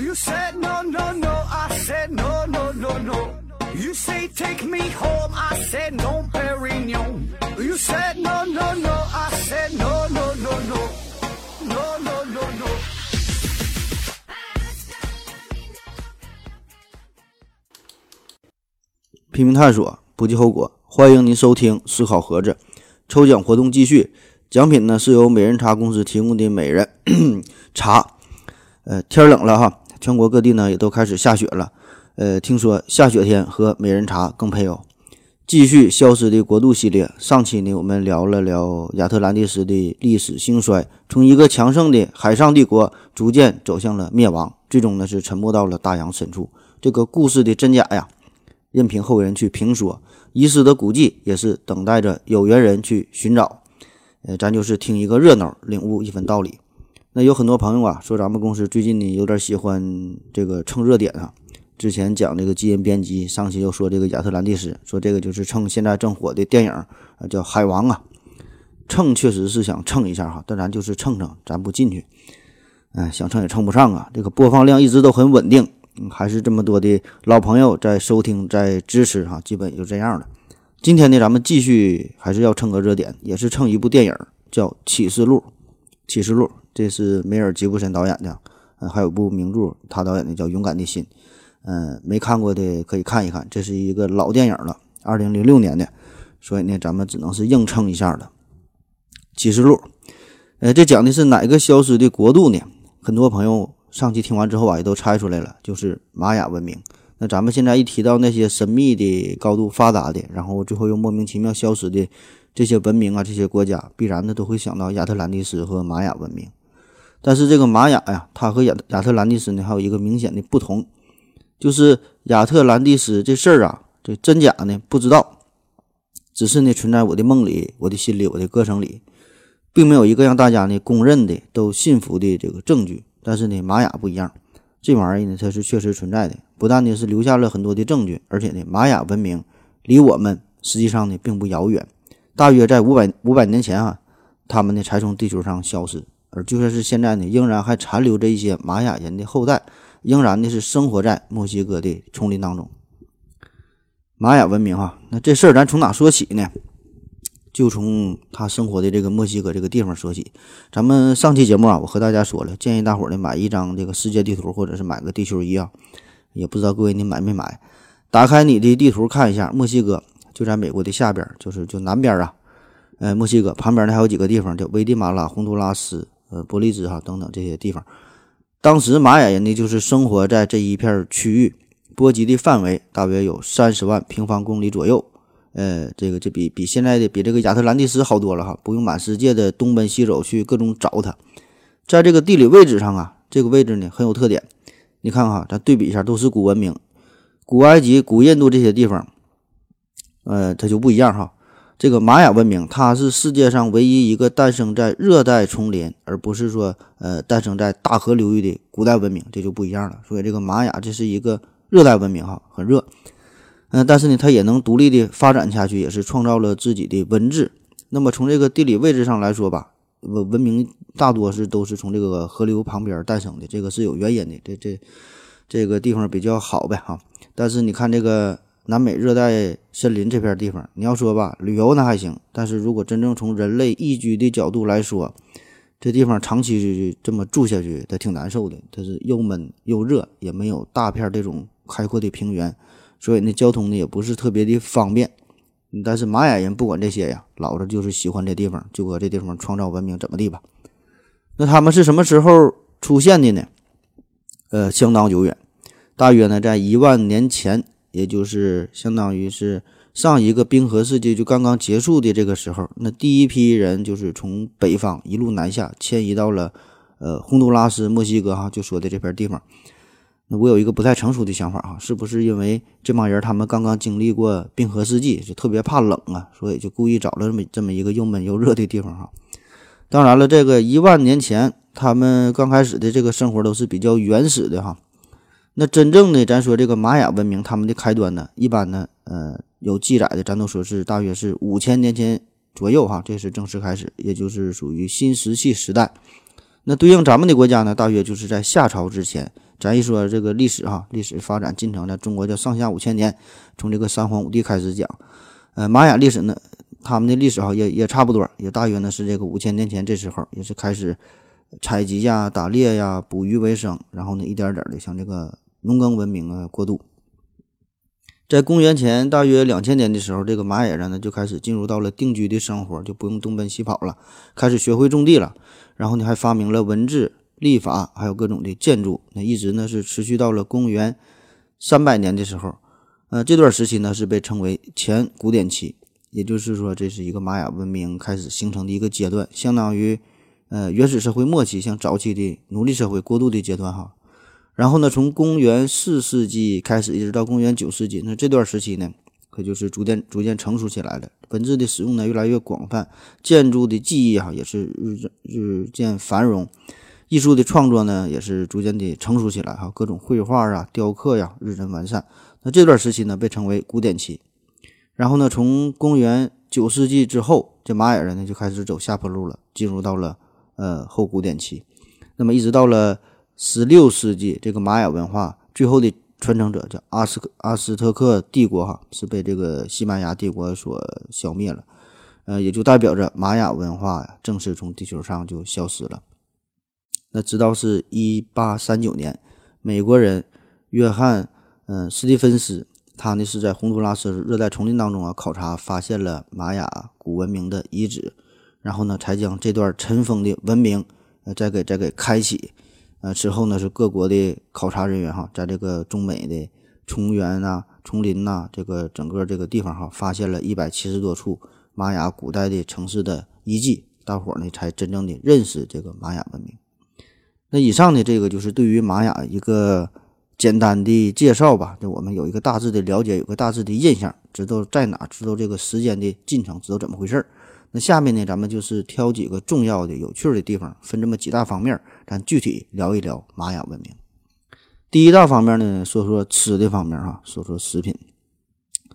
You said no, no, no. I said no, no, no, no. You say take me home. I said no, Perignon. You said no, no, no. I said no, no, no, no. No, no, no, no. 拼命探索，不计后果。欢迎您收听思考盒子抽奖活动继续，奖品呢是由美人茶公司提供的美人茶。呃，天冷了哈，全国各地呢也都开始下雪了。呃，听说下雪天喝美人茶更配哦。继续《消失的国度》系列，上期呢我们聊了聊亚特兰蒂斯的历史兴衰，从一个强盛的海上帝国逐渐走向了灭亡，最终呢是沉没到了大洋深处。这个故事的真假呀？任凭后人去评说，遗失的古迹也是等待着有缘人去寻找。呃，咱就是听一个热闹，领悟一分道理。那有很多朋友啊说，咱们公司最近呢有点喜欢这个蹭热点啊。之前讲这个基因编辑，上期又说这个亚特兰蒂斯，说这个就是蹭现在正火的电影啊，叫《海王》啊。蹭确实是想蹭一下哈，但咱就是蹭蹭，咱不进去。哎，想蹭也蹭不上啊。这个播放量一直都很稳定。还是这么多的老朋友在收听，在支持哈，基本就这样了。今天呢，咱们继续还是要蹭个热点，也是蹭一部电影，叫《启示录》。《启示录》这是梅尔吉布森导演的，嗯，还有部名著，他导演的叫《勇敢的心》。嗯，没看过的可以看一看，这是一个老电影了，二零零六年的，所以呢，咱们只能是硬撑一下了。《启示录》，呃，这讲的是哪个消失的国度呢？很多朋友。上期听完之后啊，也都猜出来了，就是玛雅文明。那咱们现在一提到那些神秘的、高度发达的，然后最后又莫名其妙消失的这些文明啊，这些国家，必然的都会想到亚特兰蒂斯和玛雅文明。但是这个玛雅呀，它和亚亚特兰蒂斯呢，还有一个明显的不同，就是亚特兰蒂斯这事儿啊，这真假呢不知道，只是呢存在我的梦里、我的心里、我的歌声里，并没有一个让大家呢公认的、都信服的这个证据。但是呢，玛雅不一样，这玩意儿呢，它是确实存在的。不但呢是留下了很多的证据，而且呢，玛雅文明离我们实际上呢并不遥远。大约在五百五百年前啊，他们呢才从地球上消失。而就算是现在呢，仍然还残留着一些玛雅人的后代，仍然呢是生活在墨西哥的丛林当中。玛雅文明哈，那这事儿咱从哪说起呢？就从他生活的这个墨西哥这个地方说起。咱们上期节目啊，我和大家说了，建议大伙儿呢买一张这个世界地图，或者是买个地球仪啊。也不知道各位你买没买？打开你的地图看一下，墨西哥就在美国的下边，就是就南边啊。呃，墨西哥旁边呢还有几个地方，叫危地马拉、洪都拉斯、呃伯利兹哈等等这些地方。当时玛雅人呢就是生活在这一片区域，波及的范围大约有三十万平方公里左右。呃，这个这比比现在的比这个亚特兰蒂斯好多了哈，不用满世界的东奔西走去各种找它，在这个地理位置上啊，这个位置呢很有特点。你看哈，咱对比一下，都是古文明，古埃及、古印度这些地方，呃，它就不一样哈。这个玛雅文明，它是世界上唯一一个诞生在热带丛林，而不是说呃诞生在大河流域的古代文明，这就不一样了。所以这个玛雅这是一个热带文明哈，很热。嗯，但是呢，它也能独立的发展下去，也是创造了自己的文字。那么从这个地理位置上来说吧，文文明大多是都是从这个河流旁边诞生的，这个是有原因的。这这这个地方比较好呗哈。但是你看这个南美热带森林这片地方，你要说吧，旅游那还行，但是如果真正从人类宜居的角度来说，这地方长期这么住下去，它挺难受的。它是又闷又热，也没有大片这种开阔的平原。所以那，交通呢也不是特别的方便，但是玛雅人不管这些呀，老子就是喜欢这地方，就搁这地方创造文明，怎么地吧？那他们是什么时候出现的呢？呃，相当久远，大约呢在一万年前，也就是相当于是上一个冰河世纪就刚刚结束的这个时候，那第一批人就是从北方一路南下，迁移到了呃洪都拉斯、墨西哥哈，就说的这片地方。那我有一个不太成熟的想法哈，是不是因为这帮人他们刚刚经历过冰河世纪，就特别怕冷啊，所以就故意找了这么这么一个又闷又热的地方哈？当然了，这个一万年前他们刚开始的这个生活都是比较原始的哈。那真正的咱说这个玛雅文明，他们的开端呢，一般呢，呃，有记载的咱都说是大约是五千年前左右哈，这是正式开始，也就是属于新石器时代。那对应咱们的国家呢，大约就是在夏朝之前。咱一说这个历史哈，历史发展进程呢，中国叫上下五千年，从这个三皇五帝开始讲。呃，玛雅历史呢，他们的历史哈也也差不多，也大约呢是这个五千年前这时候，也是开始采集呀、打猎呀、捕鱼为生，然后呢一点点的像这个农耕文明啊过渡。在公元前大约两千年的时候，这个玛雅人呢就开始进入到了定居的生活，就不用东奔西跑了，开始学会种地了。然后呢，还发明了文字、历法，还有各种的建筑。那一直呢是持续到了公元三百年的时候。呃，这段时期呢是被称为前古典期，也就是说这是一个玛雅文明开始形成的一个阶段，相当于呃原始社会末期向早期的奴隶社会过渡的阶段哈。然后呢，从公元四世纪开始，一直到公元九世纪，那这段时期呢，可就是逐渐逐渐成熟起来了。文字的使用呢，越来越广泛，建筑的技艺哈也是日日渐繁荣，艺术的创作呢也是逐渐的成熟起来哈，各种绘画啊、雕刻呀日臻完善。那这段时期呢，被称为古典期。然后呢，从公元九世纪之后，这玛雅人呢就开始走下坡路了，进入到了呃后古典期。那么一直到了。十六世纪，这个玛雅文化最后的传承者叫阿斯克阿斯特克帝国，哈，是被这个西班牙帝国所消灭了，呃，也就代表着玛雅文化正式从地球上就消失了。那直到是一八三九年，美国人约翰嗯斯蒂芬斯，他呢是在洪都拉斯热带丛林当中啊考察，发现了玛雅古文明的遗址，然后呢才将这段尘封的文明呃再给再给开启。呃，之后呢是各国的考察人员哈，在这个中美的丛原呐、丛林呐，这个整个这个地方哈，发现了一百七十多处玛雅古代的城市的遗迹，大伙儿呢才真正的认识这个玛雅文明。那以上呢，这个就是对于玛雅一个简单的介绍吧，就我们有一个大致的了解，有个大致的印象，知道在哪，知道这个时间的进程，知道怎么回事儿。那下面呢，咱们就是挑几个重要的、有趣的地方，分这么几大方面，咱具体聊一聊玛雅文明。第一大方面呢，说说吃的方面哈，说说食品。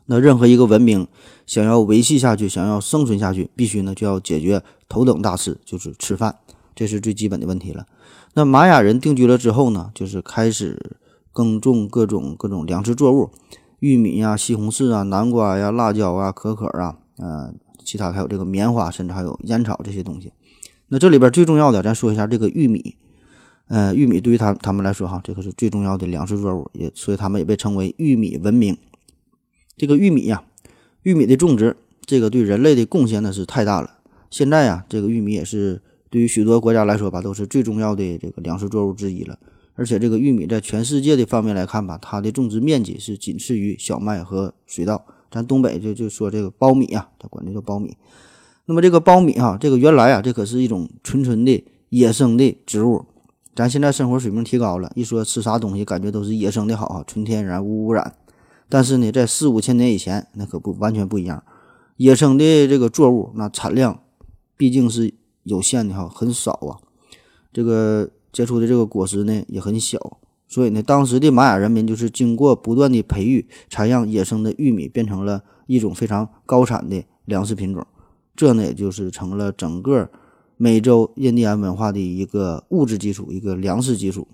那任何一个文明想要维系下去，想要生存下去，必须呢就要解决头等大事，就是吃饭，这是最基本的问题了。那玛雅人定居了之后呢，就是开始耕种各种各种粮食作物，玉米呀、西红柿啊、南瓜呀、辣椒啊、可可啊，嗯。其他还有这个棉花，甚至还有烟草这些东西。那这里边最重要的，咱说一下这个玉米。呃，玉米对于他他们来说，哈，这个是最重要的粮食作物，也所以他们也被称为玉米文明。这个玉米呀，玉米的种植，这个对人类的贡献呢是太大了。现在呀，这个玉米也是对于许多国家来说吧，都是最重要的这个粮食作物之一了。而且这个玉米在全世界的方面来看吧，它的种植面积是仅次于小麦和水稻。咱东北就就说这个苞米啊，他管这叫苞米。那么这个苞米哈，这个原来啊，这可是一种纯纯的野生的植物。咱现在生活水平提高了，一说吃啥东西，感觉都是野生的好，纯天然无污染。但是呢，在四五千年以前，那可不完全不一样。野生的这个作物，那产量毕竟是有限的哈，很少啊。这个结出的这个果实呢，也很小。所以呢，当时的玛雅人民就是经过不断的培育，才让野生的玉米变成了一种非常高产的粮食品种。这呢，也就是成了整个美洲印第安文化的一个物质基础，一个粮食基础。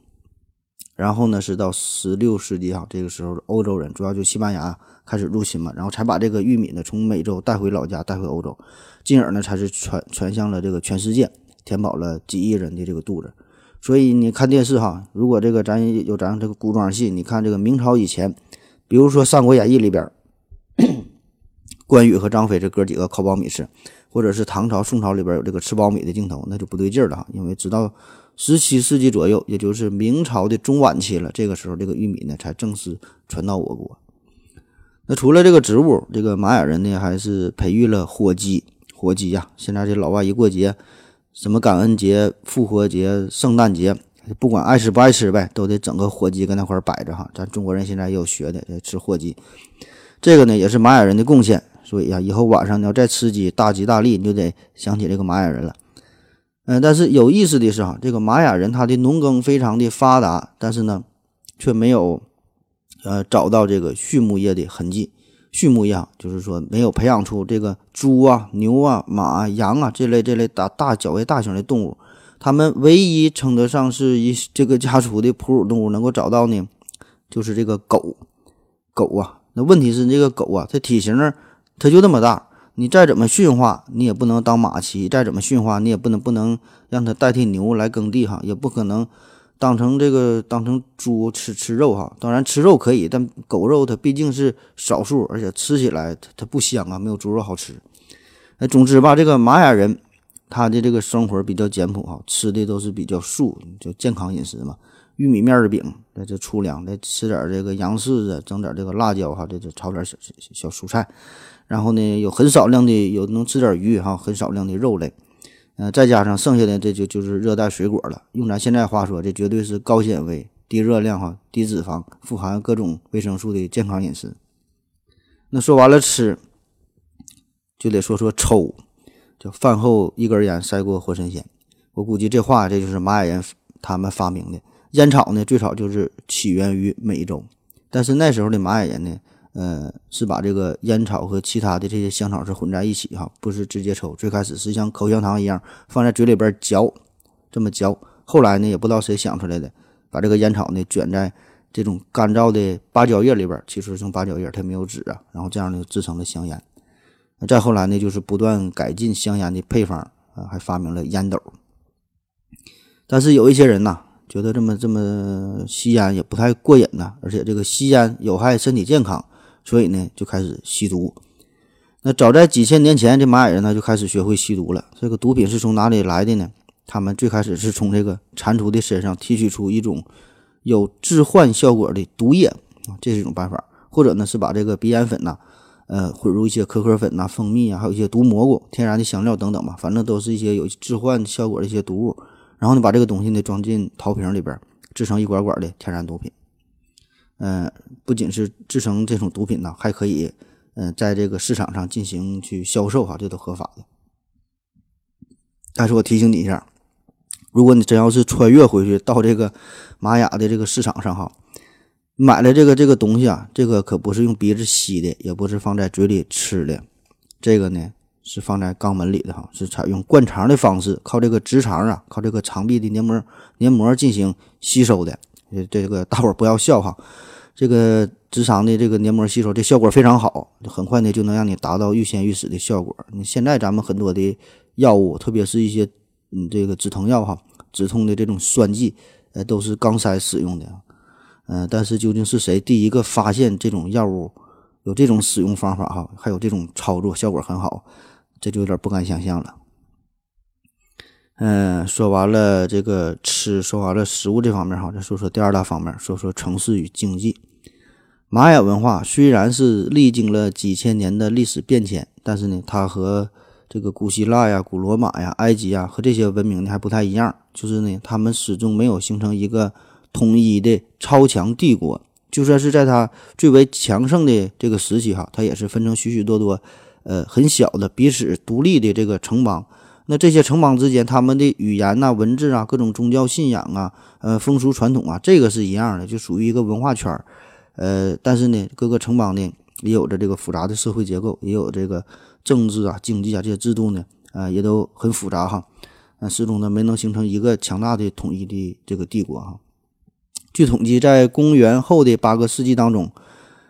然后呢，是到十六世纪哈，这个时候欧洲人主要就西班牙开始入侵嘛，然后才把这个玉米呢从美洲带回老家，带回欧洲，进而呢才是传传向了这个全世界，填饱了几亿人的这个肚子。所以你看电视哈，如果这个咱有咱这个古装戏，你看这个明朝以前，比如说《三国演义》里边，关羽和张飞这哥几个烤苞米吃，或者是唐朝、宋朝里边有这个吃苞米的镜头，那就不对劲儿了哈。因为直到十七世纪左右，也就是明朝的中晚期了，这个时候这个玉米呢才正式传到我国。那除了这个植物，这个玛雅人呢还是培育了火鸡，火鸡呀，现在这老外一过节。什么感恩节、复活节、圣诞节，不管爱吃不爱吃呗，都得整个火鸡搁那块摆着哈。咱中国人现在也有学的，吃火鸡，这个呢也是玛雅人的贡献。所以呀，以后晚上你要再吃鸡，大吉大利，你就得想起这个玛雅人了。嗯，但是有意思的是哈，这个玛雅人他的农耕非常的发达，但是呢，却没有呃找到这个畜牧业的痕迹。畜牧业就是说没有培养出这个猪啊、牛啊、马、羊啊这类这类大大较为大型的动物，他们唯一称得上是一这个家畜的哺乳动物，能够找到呢，就是这个狗。狗啊，那问题是这个狗啊，它体型它就这么大，你再怎么驯化，你也不能当马骑；再怎么驯化，你也不能不能让它代替牛来耕地哈，也不可能当成这个当成猪吃吃肉哈。当然吃肉可以，但狗肉它毕竟是少数，而且吃起来它它不香啊，没有猪肉好吃。那总之吧，这个玛雅人他的这个生活比较简朴哈，吃的都是比较素，就健康饮食嘛。玉米面的饼，那这粗粮，再吃点这个洋柿子，整点这个辣椒哈，这这炒点小小小蔬菜。然后呢，有很少量的有能吃点鱼哈，很少量的肉类。嗯，再加上剩下的这就就是热带水果了。用咱现在话说，这绝对是高纤维、低热量哈、低脂肪、富含各种维生素的健康饮食。那说完了吃。就得说说抽，叫饭后一根烟赛过活神仙。我估计这话这就是玛雅人他们发明的。烟草呢，最早就是起源于美洲，但是那时候的玛雅人呢，呃，是把这个烟草和其他的这些香草是混在一起哈，不是直接抽。最开始是像口香糖一样放在嘴里边嚼，这么嚼。后来呢，也不知道谁想出来的，把这个烟草呢卷在这种干燥的芭蕉叶里边，其实用芭蕉叶它没有纸啊，然后这样呢制成了香烟。再后来呢，就是不断改进香烟的配方啊，还发明了烟斗。但是有一些人呐，觉得这么这么吸烟也不太过瘾呐，而且这个吸烟有害身体健康，所以呢就开始吸毒。那早在几千年前，这玛雅人呢就开始学会吸毒了。这个毒品是从哪里来的呢？他们最开始是从这个蟾蜍的身上提取出一种有致幻效果的毒液啊，这是一种办法，或者呢是把这个鼻烟粉呐。呃，混入一些可可粉呐、蜂蜜啊，还有一些毒蘑菇、天然的香料等等吧，反正都是一些有致幻效果的一些毒物。然后呢，把这个东西呢装进陶瓶里边，制成一管管的天然毒品。嗯，不仅是制成这种毒品呢，还可以嗯在这个市场上进行去销售哈，这都合法的。但是我提醒你一下，如果你真要是穿越回去到这个玛雅的这个市场上哈。买了这个这个东西啊，这个可不是用鼻子吸的，也不是放在嘴里吃的，这个呢是放在肛门里的哈，是采用灌肠的方式，靠这个直肠啊，靠这个肠壁的黏膜黏膜进行吸收的。这这个大伙儿不要笑哈，这个直肠的这个黏膜吸收这效果非常好，很快呢就能让你达到欲仙欲死的效果。你现在咱们很多的药物，特别是一些嗯这个止疼药哈，止痛的这种栓剂，呃都是肛塞使用的。嗯，但是究竟是谁第一个发现这种药物有这种使用方法哈，还有这种操作效果很好，这就有点不敢想象了。嗯，说完了这个吃，说完了食物这方面哈，再说说第二大方面，说说城市与经济。玛雅文化虽然是历经了几千年的历史变迁，但是呢，它和这个古希腊呀、古罗马呀、埃及呀和这些文明呢还不太一样，就是呢，他们始终没有形成一个。统一的超强帝国，就算是在它最为强盛的这个时期，哈，它也是分成许许多多，呃，很小的彼此独立的这个城邦。那这些城邦之间，他们的语言呐、文字啊、各种宗教信仰啊、呃、风俗传统啊，这个是一样的，就属于一个文化圈儿。呃，但是呢，各个城邦呢，也有着这个复杂的社会结构，也有这个政治啊、经济啊这些制度呢，啊，也都很复杂哈。那始终呢，没能形成一个强大的统一的这个帝国哈。据统计，在公元后的八个世纪当中，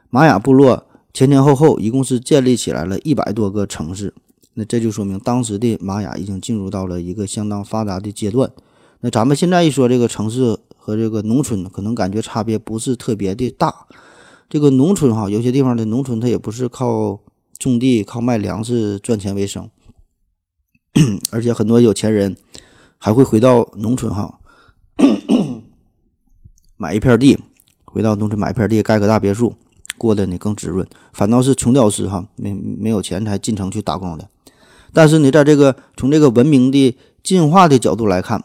玛雅部落前前后后一共是建立起来了一百多个城市。那这就说明当时的玛雅已经进入到了一个相当发达的阶段。那咱们现在一说这个城市和这个农村，可能感觉差别不是特别的大。这个农村哈，有些地方的农村它也不是靠种地、靠卖粮食赚钱为生，而且很多有钱人还会回到农村哈。买一片地，回到农村买一片地，盖个大别墅，过得呢更滋润。反倒是穷屌丝哈，没没有钱才进城去打工的。但是呢，在这个从这个文明的进化的角度来看，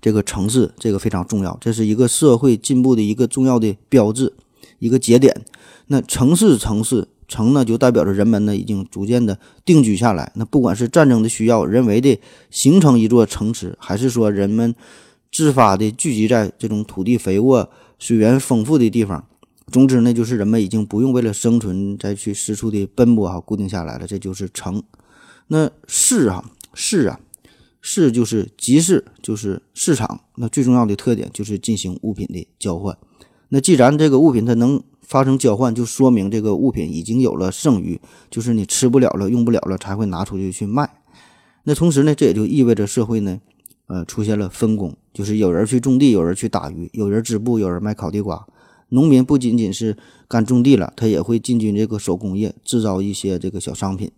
这个城市这个非常重要，这是一个社会进步的一个重要的标志，一个节点。那城市，城市城呢，就代表着人们呢已经逐渐的定居下来。那不管是战争的需要，人为的形成一座城池，还是说人们。自发的聚集在这种土地肥沃、水源丰富的地方。总之呢，就是人们已经不用为了生存再去四处的奔波哈，固定下来了，这就是城。那市啊，市啊，市就是集市，就是市场。那最重要的特点就是进行物品的交换。那既然这个物品它能发生交换，就说明这个物品已经有了剩余，就是你吃不了了、用不了了，才会拿出去去卖。那同时呢，这也就意味着社会呢，呃，出现了分工，就是有人去种地，有人去打鱼，有人织布，有人卖烤地瓜。农民不仅仅是干种地了，他也会进军这个手工业，制造一些这个小商品。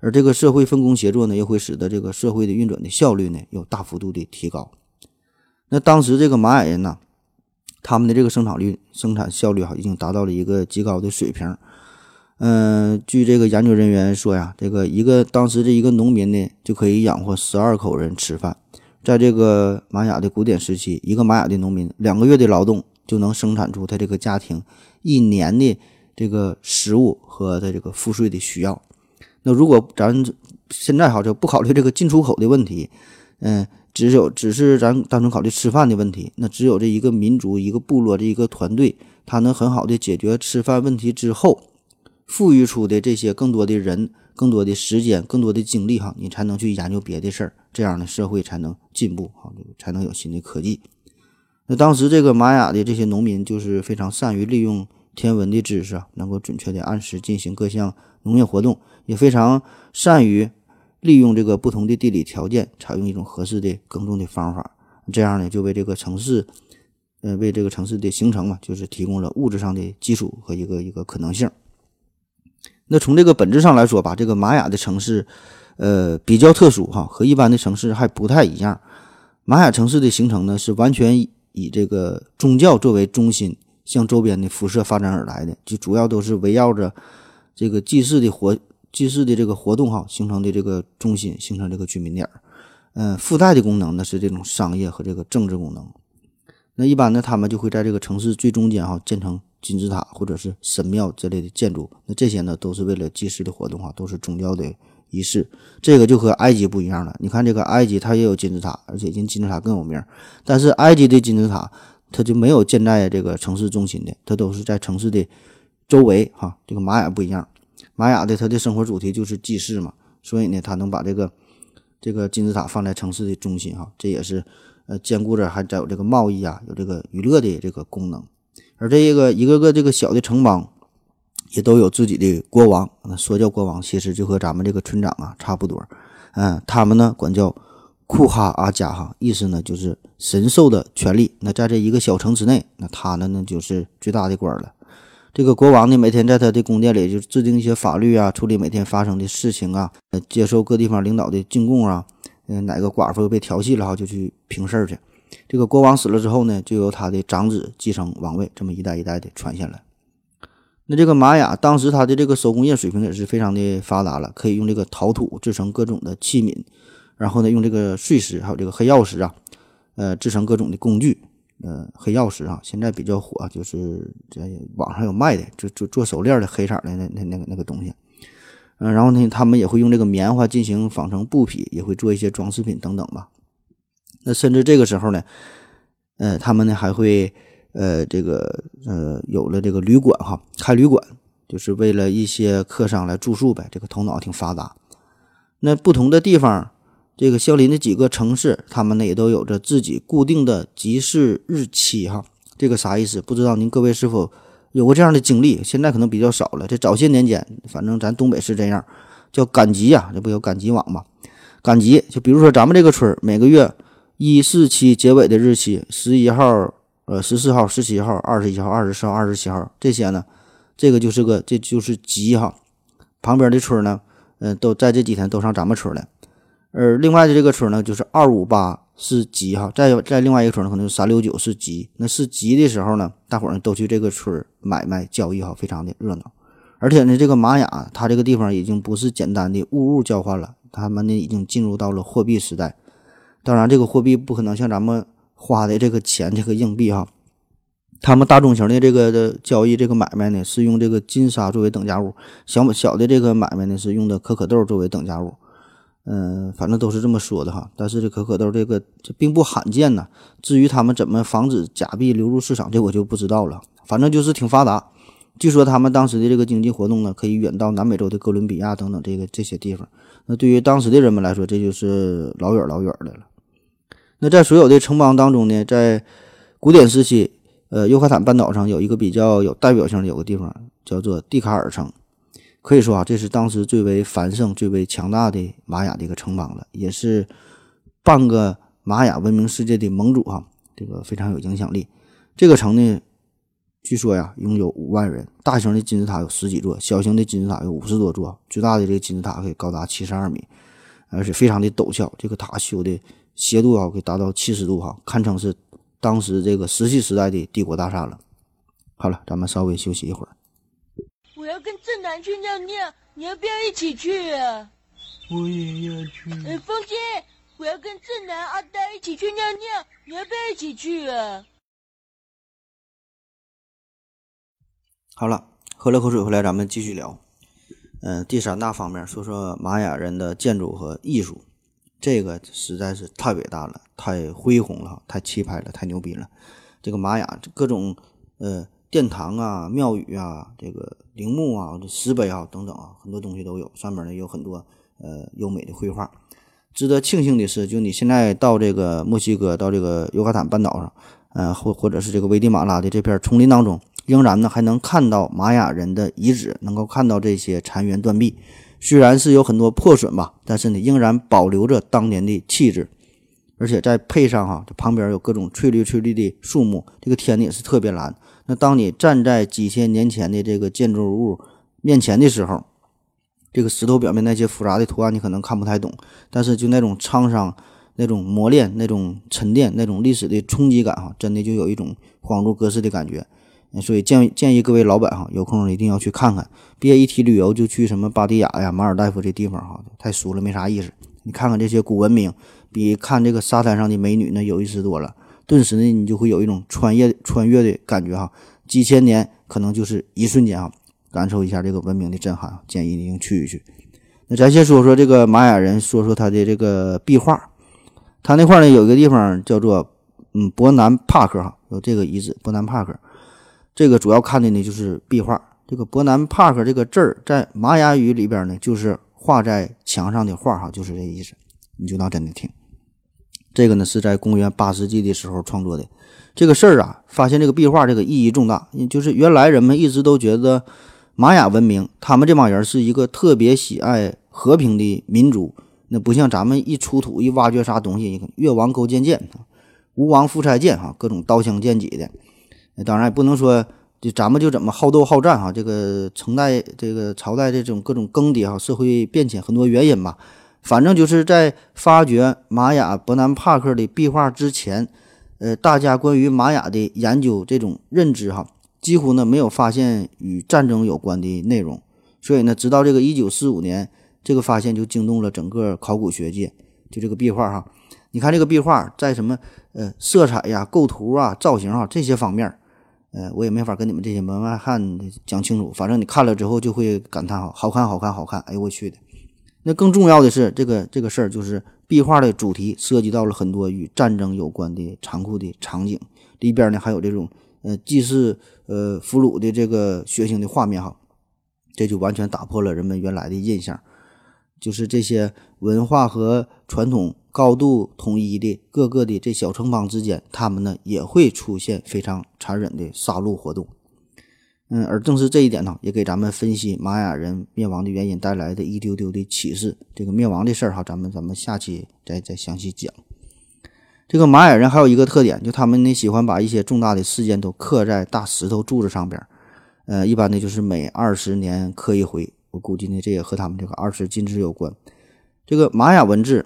而这个社会分工协作呢，又会使得这个社会的运转的效率呢有大幅度的提高。那当时这个玛雅人呢，他们的这个生产率、生产效率哈，已经达到了一个极高的水平。嗯，据这个研究人员说呀，这个一个当时的一个农民呢，就可以养活十二口人吃饭。在这个玛雅的古典时期，一个玛雅的农民两个月的劳动就能生产出他这个家庭一年的这个食物和他这个赋税的需要。那如果咱现在好就不考虑这个进出口的问题，嗯，只有只是咱单纯考虑吃饭的问题，那只有这一个民族、一个部落的一个团队，他能很好的解决吃饭问题之后，富裕出的这些更多的人、更多的时间、更多的精力哈，你才能去研究别的事儿，这样的社会才能进步哈，才能有新的科技。那当时这个玛雅的这些农民就是非常善于利用天文的知识啊，能够准确的按时进行各项农业活动。也非常善于利用这个不同的地理条件，采用一种合适的耕种的方法，这样呢，就为这个城市，呃，为这个城市的形成嘛，就是提供了物质上的基础和一个一个可能性。那从这个本质上来说吧，这个玛雅的城市，呃，比较特殊哈，和一般的城市还不太一样。玛雅城市的形成呢，是完全以这个宗教作为中心，向周边的辐射发展而来的，就主要都是围绕着这个祭祀的活。祭祀的这个活动哈，形成的这个中心，形成这个居民点，嗯，附带的功能呢是这种商业和这个政治功能。那一般呢，他们就会在这个城市最中间哈建成金字塔或者是神庙之类的建筑。那这些呢，都是为了祭祀的活动哈，都是宗教的仪式。这个就和埃及不一样了。你看这个埃及，它也有金字塔，而且金金字塔更有名。但是埃及的金字塔，它就没有建在这个城市中心的，它都是在城市的周围哈。这个玛雅不一样。玛雅的它的生活主题就是祭祀嘛，所以呢，它能把这个这个金字塔放在城市的中心哈，这也是呃兼顾着还在有这个贸易啊，有这个娱乐的这个功能。而这一个一个个这个小的城邦也都有自己的国王，那说叫国王，其实就和咱们这个村长啊差不多。嗯，他们呢管叫库哈阿加哈，意思呢就是神授的权利。那在这一个小城之内，那他呢那就是最大的官了。这个国王呢，每天在他的宫殿里就制定一些法律啊，处理每天发生的事情啊，接受各地方领导的进贡啊，嗯，哪个寡妇被调戏了哈，就去平事儿去。这个国王死了之后呢，就由他的长子继承王位，这么一代一代的传下来。那这个玛雅当时它的这个手工业水平也是非常的发达了，可以用这个陶土制成各种的器皿，然后呢，用这个碎石还有这个黑曜石啊，呃，制成各种的工具。呃，黑曜石啊，现在比较火，就是在网上有卖的，就做做手链的黑色的那那那个那个东西。嗯，然后呢，他们也会用这个棉花进行纺成布匹，也会做一些装饰品等等吧。那甚至这个时候呢，呃，他们呢还会呃这个呃有了这个旅馆哈，开旅馆就是为了一些客商来住宿呗。这个头脑挺发达。那不同的地方。这个相邻的几个城市，他们呢也都有着自己固定的集市日期，哈，这个啥意思？不知道您各位是否有过这样的经历？现在可能比较少了。这早些年间，反正咱东北是这样，叫赶集呀，这不有赶集网吗？赶集就比如说咱们这个村每个月一四七结尾的日期，十一号、呃十四号、十七号、二十一号、二十四号、二十七号这些呢，这个就是个这就是集哈。旁边的村呢，嗯，都在这几天都上咱们村了。而另外的这个村呢，就是二五八是吉哈，再在另外一个村呢，可能三六九是吉。那是吉的时候呢，大伙儿呢都去这个村买卖交易哈，非常的热闹。而且呢，这个玛雅它这个地方已经不是简单的物物交换了，他们呢已经进入到了货币时代。当然，这个货币不可能像咱们花的这个钱这个硬币哈，他们大中型的这个的交易这个买卖呢是用这个金沙作为等价物，小小的这个买卖呢是用的可可豆作为等价物。嗯，反正都是这么说的哈，但是这可可豆这个这并不罕见呐。至于他们怎么防止假币流入市场，这我就不知道了。反正就是挺发达。据说他们当时的这个经济活动呢，可以远到南美洲的哥伦比亚等等这个这些地方。那对于当时的人们来说，这就是老远老远的了。那在所有的城邦当中呢，在古典时期，呃，尤卡坦半岛上有一个比较有代表性的有个地方叫做蒂卡尔城，可以说啊，这是当时最为繁盛、最为强大的玛雅的一个城邦了，也是半个玛雅文明世界的盟主哈，这个非常有影响力。这个城呢，据说呀，拥有五万人，大型的金字塔有十几座，小型的金字塔有五十多座，最大的这个金字塔可以高达七十二米，而且非常的陡峭，这个塔修的。斜度啊，可以达到七十度哈，堪称是当时这个石器时代的帝国大厦了。好了，咱们稍微休息一会儿。我要跟正南去尿尿，你要不要一起去啊？我也要去。呃，风姐，我要跟正南、阿呆一起去尿尿，你要不要一起去啊？好了，喝了口水回来，咱们继续聊。嗯，第三大方面，说说玛雅人的建筑和艺术。这个实在是太伟大了，太恢宏了，太气派了，太牛逼了！这个玛雅各种呃殿堂啊、庙宇啊、这个陵墓啊、石碑啊等等啊，很多东西都有，上面呢有很多呃优美的绘画。值得庆幸的是，就你现在到这个墨西哥，到这个尤卡坦半岛上，呃或或者是这个危地马拉的这片丛林当中，仍然呢还能看到玛雅人的遗址，能够看到这些残垣断壁。虽然是有很多破损吧，但是呢，仍然保留着当年的气质，而且再配上哈，这旁边有各种翠绿翠绿的树木，这个天呢也是特别蓝。那当你站在几千年前的这个建筑物面前的时候，这个石头表面那些复杂的图案你可能看不太懂，但是就那种沧桑、那种磨练、那种沉淀、那种历史的冲击感哈，真的就有一种恍如隔世的感觉。所以建建议各位老板哈，有空一定要去看看。别一提旅游就去什么巴迪亚呀、马尔代夫这地方哈，太俗了，没啥意思。你看看这些古文明，比看这个沙滩上的美女那有意思多了。顿时呢，你就会有一种穿越穿越的感觉哈。几千年可能就是一瞬间哈，感受一下这个文明的震撼。建议您去一去。那咱先说说这个玛雅人，说说他的这个壁画。他那块呢有一个地方叫做嗯伯南帕克哈，有这个遗址伯南帕克。这个主要看的呢就是壁画。这个伯南帕克这个字儿在玛雅语里边呢，就是画在墙上的画哈，就是这意思。你就当真的听。这个呢是在公元八世纪的时候创作的。这个事儿啊，发现这个壁画这个意义重大。就是原来人们一直都觉得玛雅文明，他们这帮人是一个特别喜爱和平的民族。那不像咱们一出土一挖掘啥东西，越王勾践剑，吴王夫差剑哈，各种刀枪剑戟的。当然也不能说，就咱们就怎么好斗好战哈。这个朝代这个朝代这种各种更迭哈，社会变迁很多原因吧。反正就是在发掘玛雅伯南帕克的壁画之前，呃，大家关于玛雅的研究这种认知哈，几乎呢没有发现与战争有关的内容。所以呢，直到这个一九四五年，这个发现就惊动了整个考古学界。就这个壁画哈，你看这个壁画在什么呃色彩呀、构图啊、造型啊这些方面。呃，我也没法跟你们这些门外汉讲清楚。反正你看了之后就会感叹好，好看，好看，好看！哎呦我去的。那更重要的是，这个这个事儿就是壁画的主题涉及到了很多与战争有关的残酷的场景，里边呢还有这种呃祭祀呃俘虏的这个血腥的画面哈，这就完全打破了人们原来的印象，就是这些文化和传统。高度统一的各个的这小城邦之间，他们呢也会出现非常残忍的杀戮活动。嗯，而正是这一点呢，也给咱们分析玛雅人灭亡的原因带来的一丢丢的启示。这个灭亡的事儿哈，咱们咱们下期再再详细讲。这个玛雅人还有一个特点，就他们呢喜欢把一些重大的事件都刻在大石头柱子上边。呃，一般呢就是每二十年刻一回。我估计呢这也和他们这个二十进制有关。这个玛雅文字。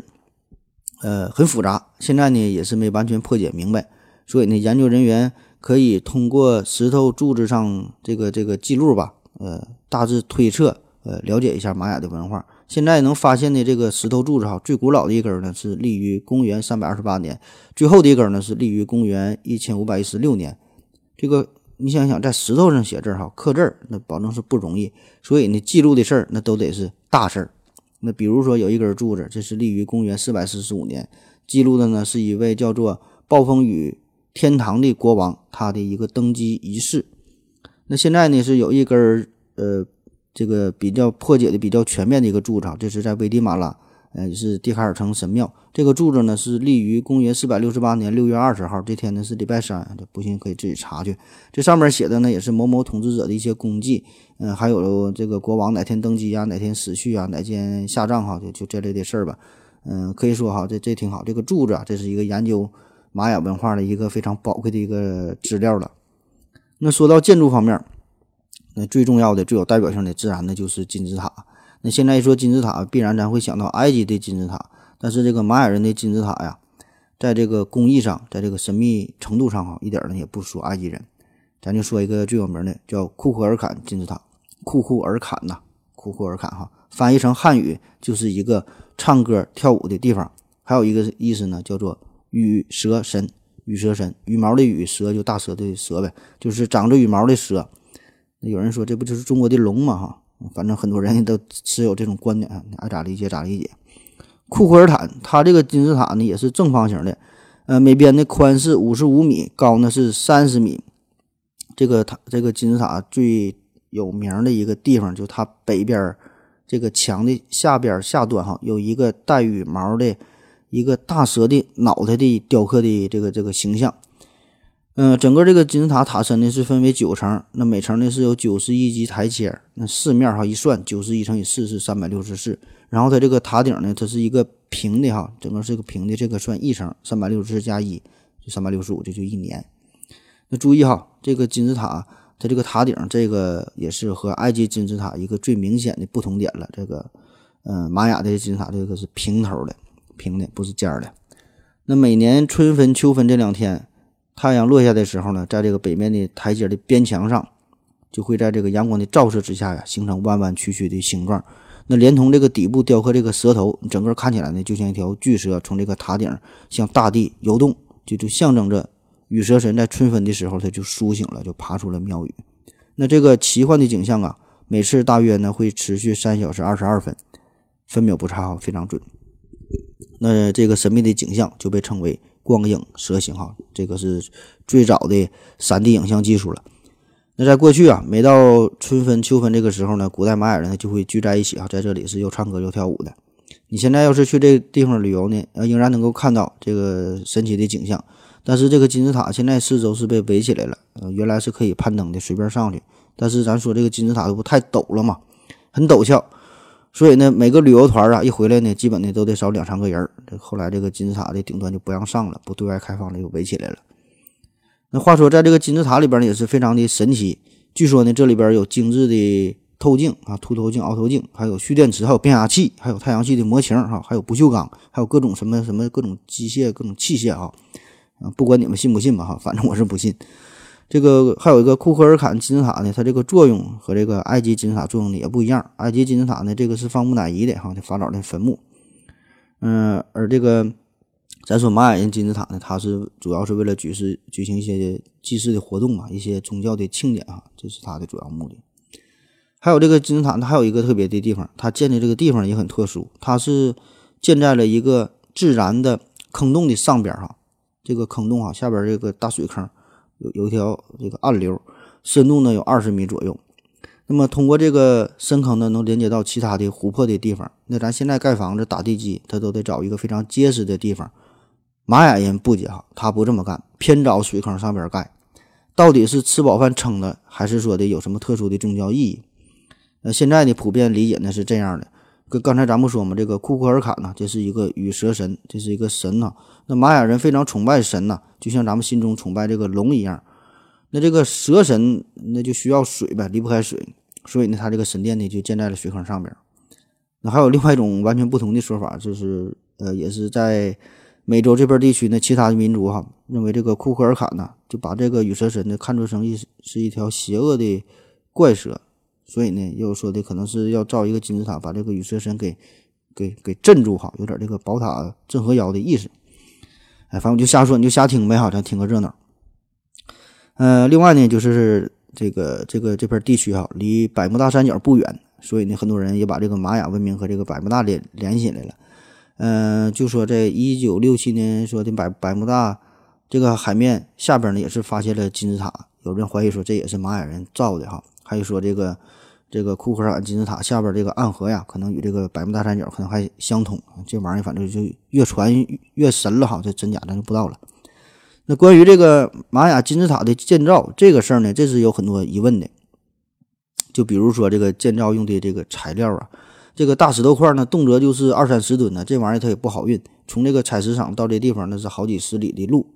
呃，很复杂，现在呢也是没完全破解明白，所以呢，研究人员可以通过石头柱子上这个这个记录吧，呃，大致推测，呃，了解一下玛雅的文化。现在能发现的这个石头柱子哈，最古老的一根呢是立于公元三百二十八年，最后的一根呢是立于公元一千五百一十六年。这个你想想，在石头上写字哈，刻字那保证是不容易，所以呢，记录的事儿那都得是大事儿。那比如说有一根柱子，这是立于公元四百四十五年，记录的呢是一位叫做暴风雨天堂的国王，他的一个登基仪式。那现在呢是有一根呃这个比较破解的比较全面的一个柱子，这是在危地马拉，呃，是蒂卡尔城神庙。这个柱子呢是立于公元四百六十八年六月二十号，这天呢是礼拜三，不信可以自己查去。这上面写的呢也是某某统治者的一些功绩，嗯、还有这个国王哪天登基啊，哪天死去啊，哪天下葬哈，就就这类的事儿吧。嗯，可以说哈，这这挺好。这个柱子啊，这是一个研究玛雅文化的一个非常宝贵的一个资料了。那说到建筑方面，那最重要的、最有代表性的，自然的就是金字塔。那现在一说金字塔，必然咱会想到埃及的金字塔，但是这个玛雅人的金字塔呀，在这个工艺上，在这个神秘程度上哈，一点呢也不输埃及人。咱就说一个最有名的，叫库库尔坎金字塔，库库尔坎呐，库库尔坎哈，翻译成汉语就是一个唱歌跳舞的地方。还有一个意思呢，叫做羽蛇神，羽蛇神，羽毛的羽，蛇就大蛇的蛇呗，就是长着羽毛的蛇。有人说这不就是中国的龙吗？哈，反正很多人都持有这种观点，你爱咋理解咋理解。库库尔坦，它这个金字塔呢也是正方形的，呃，每边的宽是五十五米，高呢是三十米。这个塔，这个金字塔最有名的一个地方，就它北边这个墙的下边下端哈，有一个带羽毛的一个大蛇的脑袋的雕刻的这个这个形象。嗯，整个这个金字塔塔身呢是分为九层，那每层呢是有九十一级台阶，那四面哈一算，九十一乘以四是三百六十四。然后它这个塔顶呢，它是一个平的哈，整个是个平的，这个算一层，三百六十四加一就三百六十五，这就一年。那注意哈，这个金字塔它这个塔顶这个也是和埃及金字塔一个最明显的不同点了。这个，嗯，玛雅的金字塔这个是平头的，平的不是尖的。那每年春分、秋分这两天。太阳落下的时候呢，在这个北面的台阶的边墙上，就会在这个阳光的照射之下呀，形成弯弯曲曲的形状。那连同这个底部雕刻这个蛇头，整个看起来呢，就像一条巨蛇从这个塔顶向大地游动，就就象征着羽蛇神在春分的时候他就苏醒了，就爬出了庙宇。那这个奇幻的景象啊，每次大约呢会持续三小时二十二分，分秒不差，非常准。那这个神秘的景象就被称为。光影蛇形哈，这个是最早的 3D 影像技术了。那在过去啊，每到春分、秋分这个时候呢，古代玛雅人呢就会聚在一起啊，在这里是又唱歌又跳舞的。你现在要是去这地方旅游呢，呃，仍然能够看到这个神奇的景象。但是这个金字塔现在四周是被围起来了，呃，原来是可以攀登的，随便上去。但是咱说这个金字塔不太陡了嘛，很陡峭。所以呢，每个旅游团啊一回来呢，基本呢都得少两三个人。这后来这个金字塔的顶端就不让上了，不对外开放了，又围起来了。那话说，在这个金字塔里边呢，也是非常的神奇。据说呢，这里边有精致的透镜啊，凸透镜、凹透镜，还有蓄电池，还有变压器，还有太阳系的模型哈，还有不锈钢，还有各种什么什么各种机械、各种器械啊。啊，不管你们信不信吧哈，反正我是不信。这个还有一个库克尔坎金字塔呢，它这个作用和这个埃及金字塔作用呢也不一样。埃及金字塔呢，这个是放木乃伊的哈，这法老的坟墓。嗯，而这个咱说玛雅人金字塔呢，它是主要是为了举事举行一些祭祀的活动嘛，一些宗教的庆典啊，这是它的主要目的。还有这个金字塔，它还有一个特别的地方，它建的这个地方也很特殊，它是建在了一个自然的坑洞的上边哈，这个坑洞哈下边这个大水坑。有有一条这个暗流，深度呢有二十米左右。那么通过这个深坑呢，能连接到其他的湖泊的地方。那咱现在盖房子打地基，它都得找一个非常结实的地方。玛雅人不解哈，他不这么干，偏找水坑上边盖。到底是吃饱饭撑的，还是说的有什么特殊的宗教意义？那现在呢，普遍理解呢是这样的。跟刚才咱不说嘛，这个库库尔坎呢，这是一个羽蛇神，这是一个神呐。那玛雅人非常崇拜神呐，就像咱们心中崇拜这个龙一样。那这个蛇神那就需要水呗，离不开水，所以呢，他这个神殿呢就建在了水坑上边。那还有另外一种完全不同的说法，就是呃，也是在美洲这边地区呢，其他的民族哈认为这个库库尔坎呢，就把这个羽蛇神呢看作成一是一条邪恶的怪蛇。所以呢，又说的可能是要造一个金字塔，把这个羽蛇神给给给镇住哈，有点这个宝塔镇河妖的意思。哎，反正我就瞎说，你就瞎听呗好，咱听个热闹。呃，另外呢，就是这个这个这片地区哈，离百慕大三角不远，所以呢，很多人也把这个玛雅文明和这个百慕大联联系起来了。嗯，就说在一九六七年说的百百慕大这个海面下边呢，也是发现了金字塔，有人怀疑说这也是玛雅人造的哈。还有说这个，这个库克尔金字塔下边这个暗河呀，可能与这个百慕大三角可能还相通。这玩意儿反正就越传越神了哈，这真假咱就不知道了。那关于这个玛雅金字塔的建造这个事儿呢，这是有很多疑问的。就比如说这个建造用的这个材料啊，这个大石头块呢，动辄就是二三十吨呢，这玩意儿它也不好运，从这个采石场到这地方那是好几十里的路。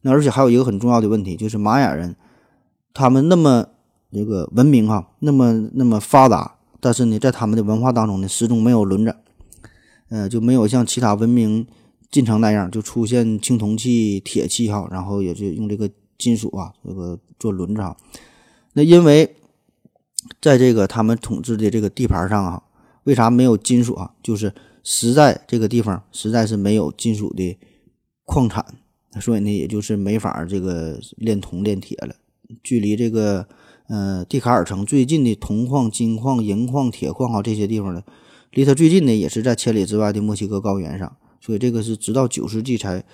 那而且还有一个很重要的问题，就是玛雅人他们那么。这个文明哈，那么那么发达，但是呢，在他们的文化当中呢，始终没有轮子，呃，就没有像其他文明进程那样，就出现青铜器、铁器哈，然后也就用这个金属啊，这个做轮子哈。那因为在这个他们统治的这个地盘上啊，为啥没有金属啊？就是实在这个地方实在是没有金属的矿产，所以呢，也就是没法这个炼铜炼铁了，距离这个。呃，蒂卡尔城最近的铜矿、金矿、银矿、铁矿啊，这些地方呢，离它最近的也是在千里之外的墨西哥高原上，所以这个是直到九世纪才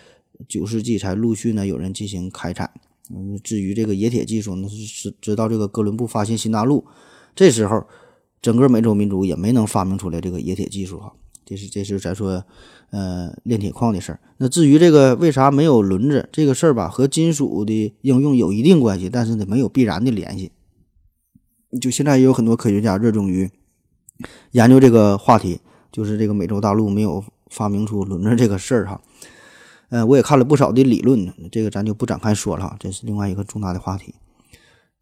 九世纪才陆续呢有人进行开采。嗯，至于这个冶铁技术，那是直到这个哥伦布发现新大陆，这时候整个美洲民族也没能发明出来这个冶铁技术哈。这是这是咱说呃炼铁矿的事儿。那至于这个为啥没有轮子这个事儿吧，和金属的应用有一定关系，但是呢没有必然的联系。就现在也有很多科学家热衷于研究这个话题，就是这个美洲大陆没有发明出轮子这个事儿哈。呃，我也看了不少的理论，这个咱就不展开说了哈，这是另外一个重大的话题。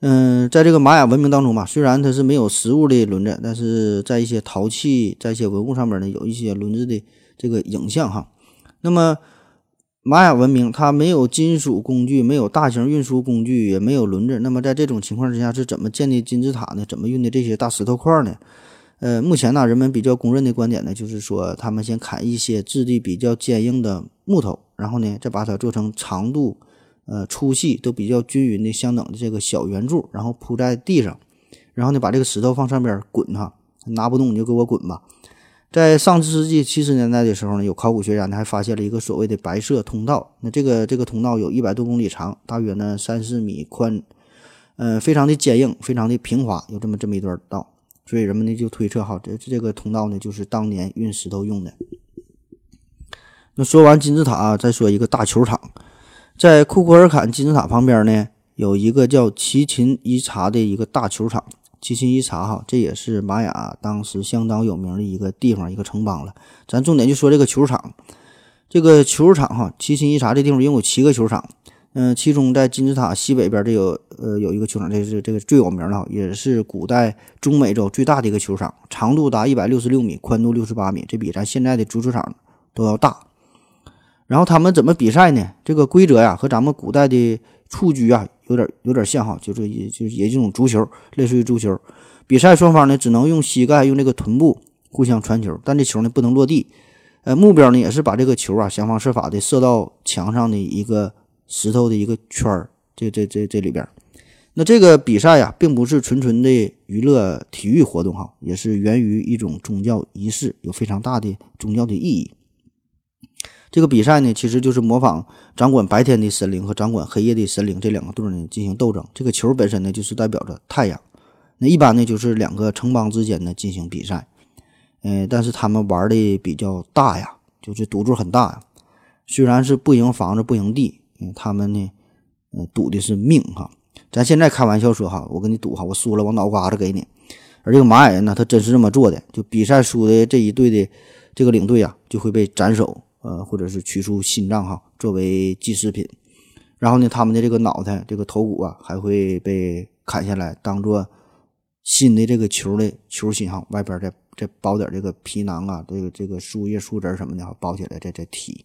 嗯，在这个玛雅文明当中吧，虽然它是没有实物的轮子，但是在一些陶器、在一些文物上面呢，有一些轮子的这个影像哈。那么玛雅文明它没有金属工具，没有大型运输工具，也没有轮子。那么在这种情况之下，是怎么建的金字塔呢？怎么运的这些大石头块呢？呃，目前呢，人们比较公认的观点呢，就是说他们先砍一些质地比较坚硬的木头，然后呢，再把它做成长度、呃粗细都比较均匀的相等的这个小圆柱，然后铺在地上，然后呢，把这个石头放上边滚哈，拿不动你就给我滚吧。在上世纪七十年代的时候呢，有考古学家呢还发现了一个所谓的白色通道。那这个这个通道有一百多公里长，大约呢三四米宽，呃，非常的坚硬，非常的平滑，有这么这么一段道。所以人们呢就推测哈，这这个通道呢就是当年运石头用的。那说完金字塔，再说一个大球场，在库库尔坎金字塔旁边呢有一个叫奇琴伊察的一个大球场。奇琴伊察哈，这也是玛雅当时相当有名的一个地方，一个城邦了。咱重点就说这个球场，这个球场哈，奇琴伊察这地方一共有七个球场。嗯，其中在金字塔西北边这有呃有一个球场，这是这个最有名的，也是古代中美洲最大的一个球场，长度达一百六十六米，宽度六十八米，这比咱现在的足球场都要大。然后他们怎么比赛呢？这个规则呀，和咱们古代的蹴鞠啊。有点有点像哈，就是也就是也这种足球，类似于足球。比赛双方呢只能用膝盖用这个臀部互相传球，但这球呢不能落地。呃，目标呢也是把这个球啊想方设法的射到墙上的一个石头的一个圈儿，这这这这里边。那这个比赛呀，并不是纯纯的娱乐体育活动哈，也是源于一种宗教仪式，有非常大的宗教的意义。这个比赛呢，其实就是模仿掌管白天的神灵和掌管黑夜的神灵这两个队呢进行斗争。这个球本身呢，就是代表着太阳。那一般呢，就是两个城邦之间呢进行比赛。嗯，但是他们玩的比较大呀，就是赌注很大呀。虽然是不赢房子不赢地，他们呢，呃，赌的是命哈。咱现在开玩笑说哈，我跟你赌哈，我输了我脑瓜子给你。而这个玛雅人呢，他真是这么做的。就比赛输的这一队的这个领队啊，就会被斩首。呃，或者是取出心脏哈，作为祭祀品。然后呢，他们的这个脑袋、这个头骨啊，还会被砍下来，当做新的这个球的球心哈，外边再再包点这个皮囊啊，这个这个树叶、树枝什么的哈，包起来再再踢。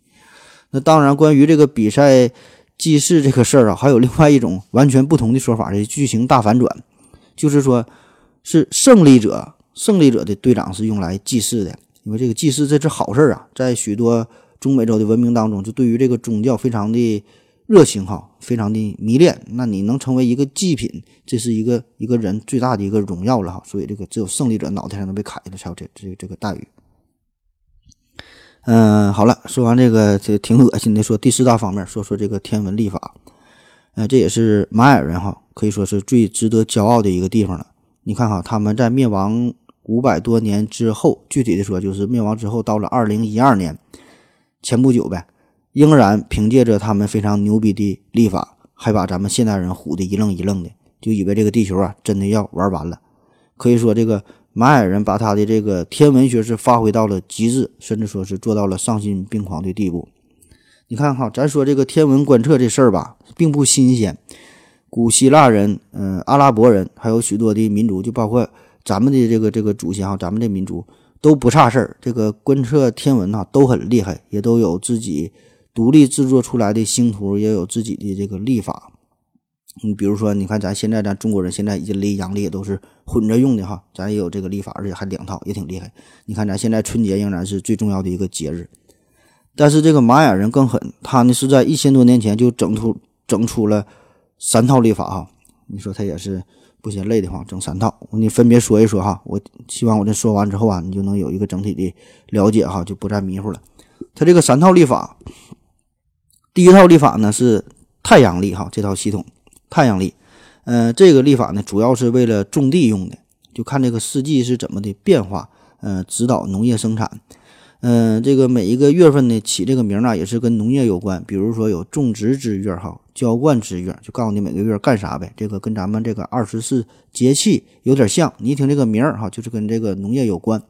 那当然，关于这个比赛祭祀这个事儿啊，还有另外一种完全不同的说法的剧情大反转，就是说，是胜利者，胜利者的队长是用来祭祀的，因为这个祭祀这是好事啊，在许多。中美洲的文明当中，就对于这个宗教非常的热情哈，非常的迷恋。那你能成为一个祭品，这是一个一个人最大的一个荣耀了哈。所以这个只有胜利者脑袋才能被砍下来才有这这这个待遇。嗯，好了，说完这个这挺恶心的，说第四大方面，说说这个天文历法。呃，这也是玛雅人哈，可以说是最值得骄傲的一个地方了。你看哈，他们在灭亡五百多年之后，具体的说就是灭亡之后，到了二零一二年前不久呗，仍然凭借着他们非常牛逼的历法，还把咱们现代人唬得一愣一愣的，就以为这个地球啊真的要玩完了。可以说，这个玛雅人把他的这个天文学是发挥到了极致，甚至说是做到了丧心病狂的地步。你看哈，咱说这个天文观测这事儿吧，并不新鲜。古希腊人、嗯，阿拉伯人，还有许多的民族，就包括咱们的这个这个祖先哈，咱们这民族都不差事儿。这个观测天文哈都很厉害，也都有自己独立制作出来的星图，也有自己的这个历法。你比如说，你看咱现在咱中国人现在阴历阳历也都是混着用的哈，咱也有这个历法，而且还两套，也挺厉害。你看咱现在春节仍然是最重要的一个节日。但是这个玛雅人更狠，他呢是在一千多年前就整出整出了三套历法哈。你说他也是不嫌累的慌，整三套，我你分别说一说哈。我希望我这说完之后啊，你就能有一个整体的了解哈，就不再迷糊了。他这个三套历法，第一套历法呢是太阳历哈，这套系统太阳历，呃，这个历法呢主要是为了种地用的，就看这个四季是怎么的变化，呃，指导农业生产。嗯，这个每一个月份呢起这个名呢，也是跟农业有关。比如说有种植之月哈，浇灌之月，就告诉你每个月干啥呗。这个跟咱们这个二十四节气有点像。你一听这个名儿哈，就是跟这个农业有关。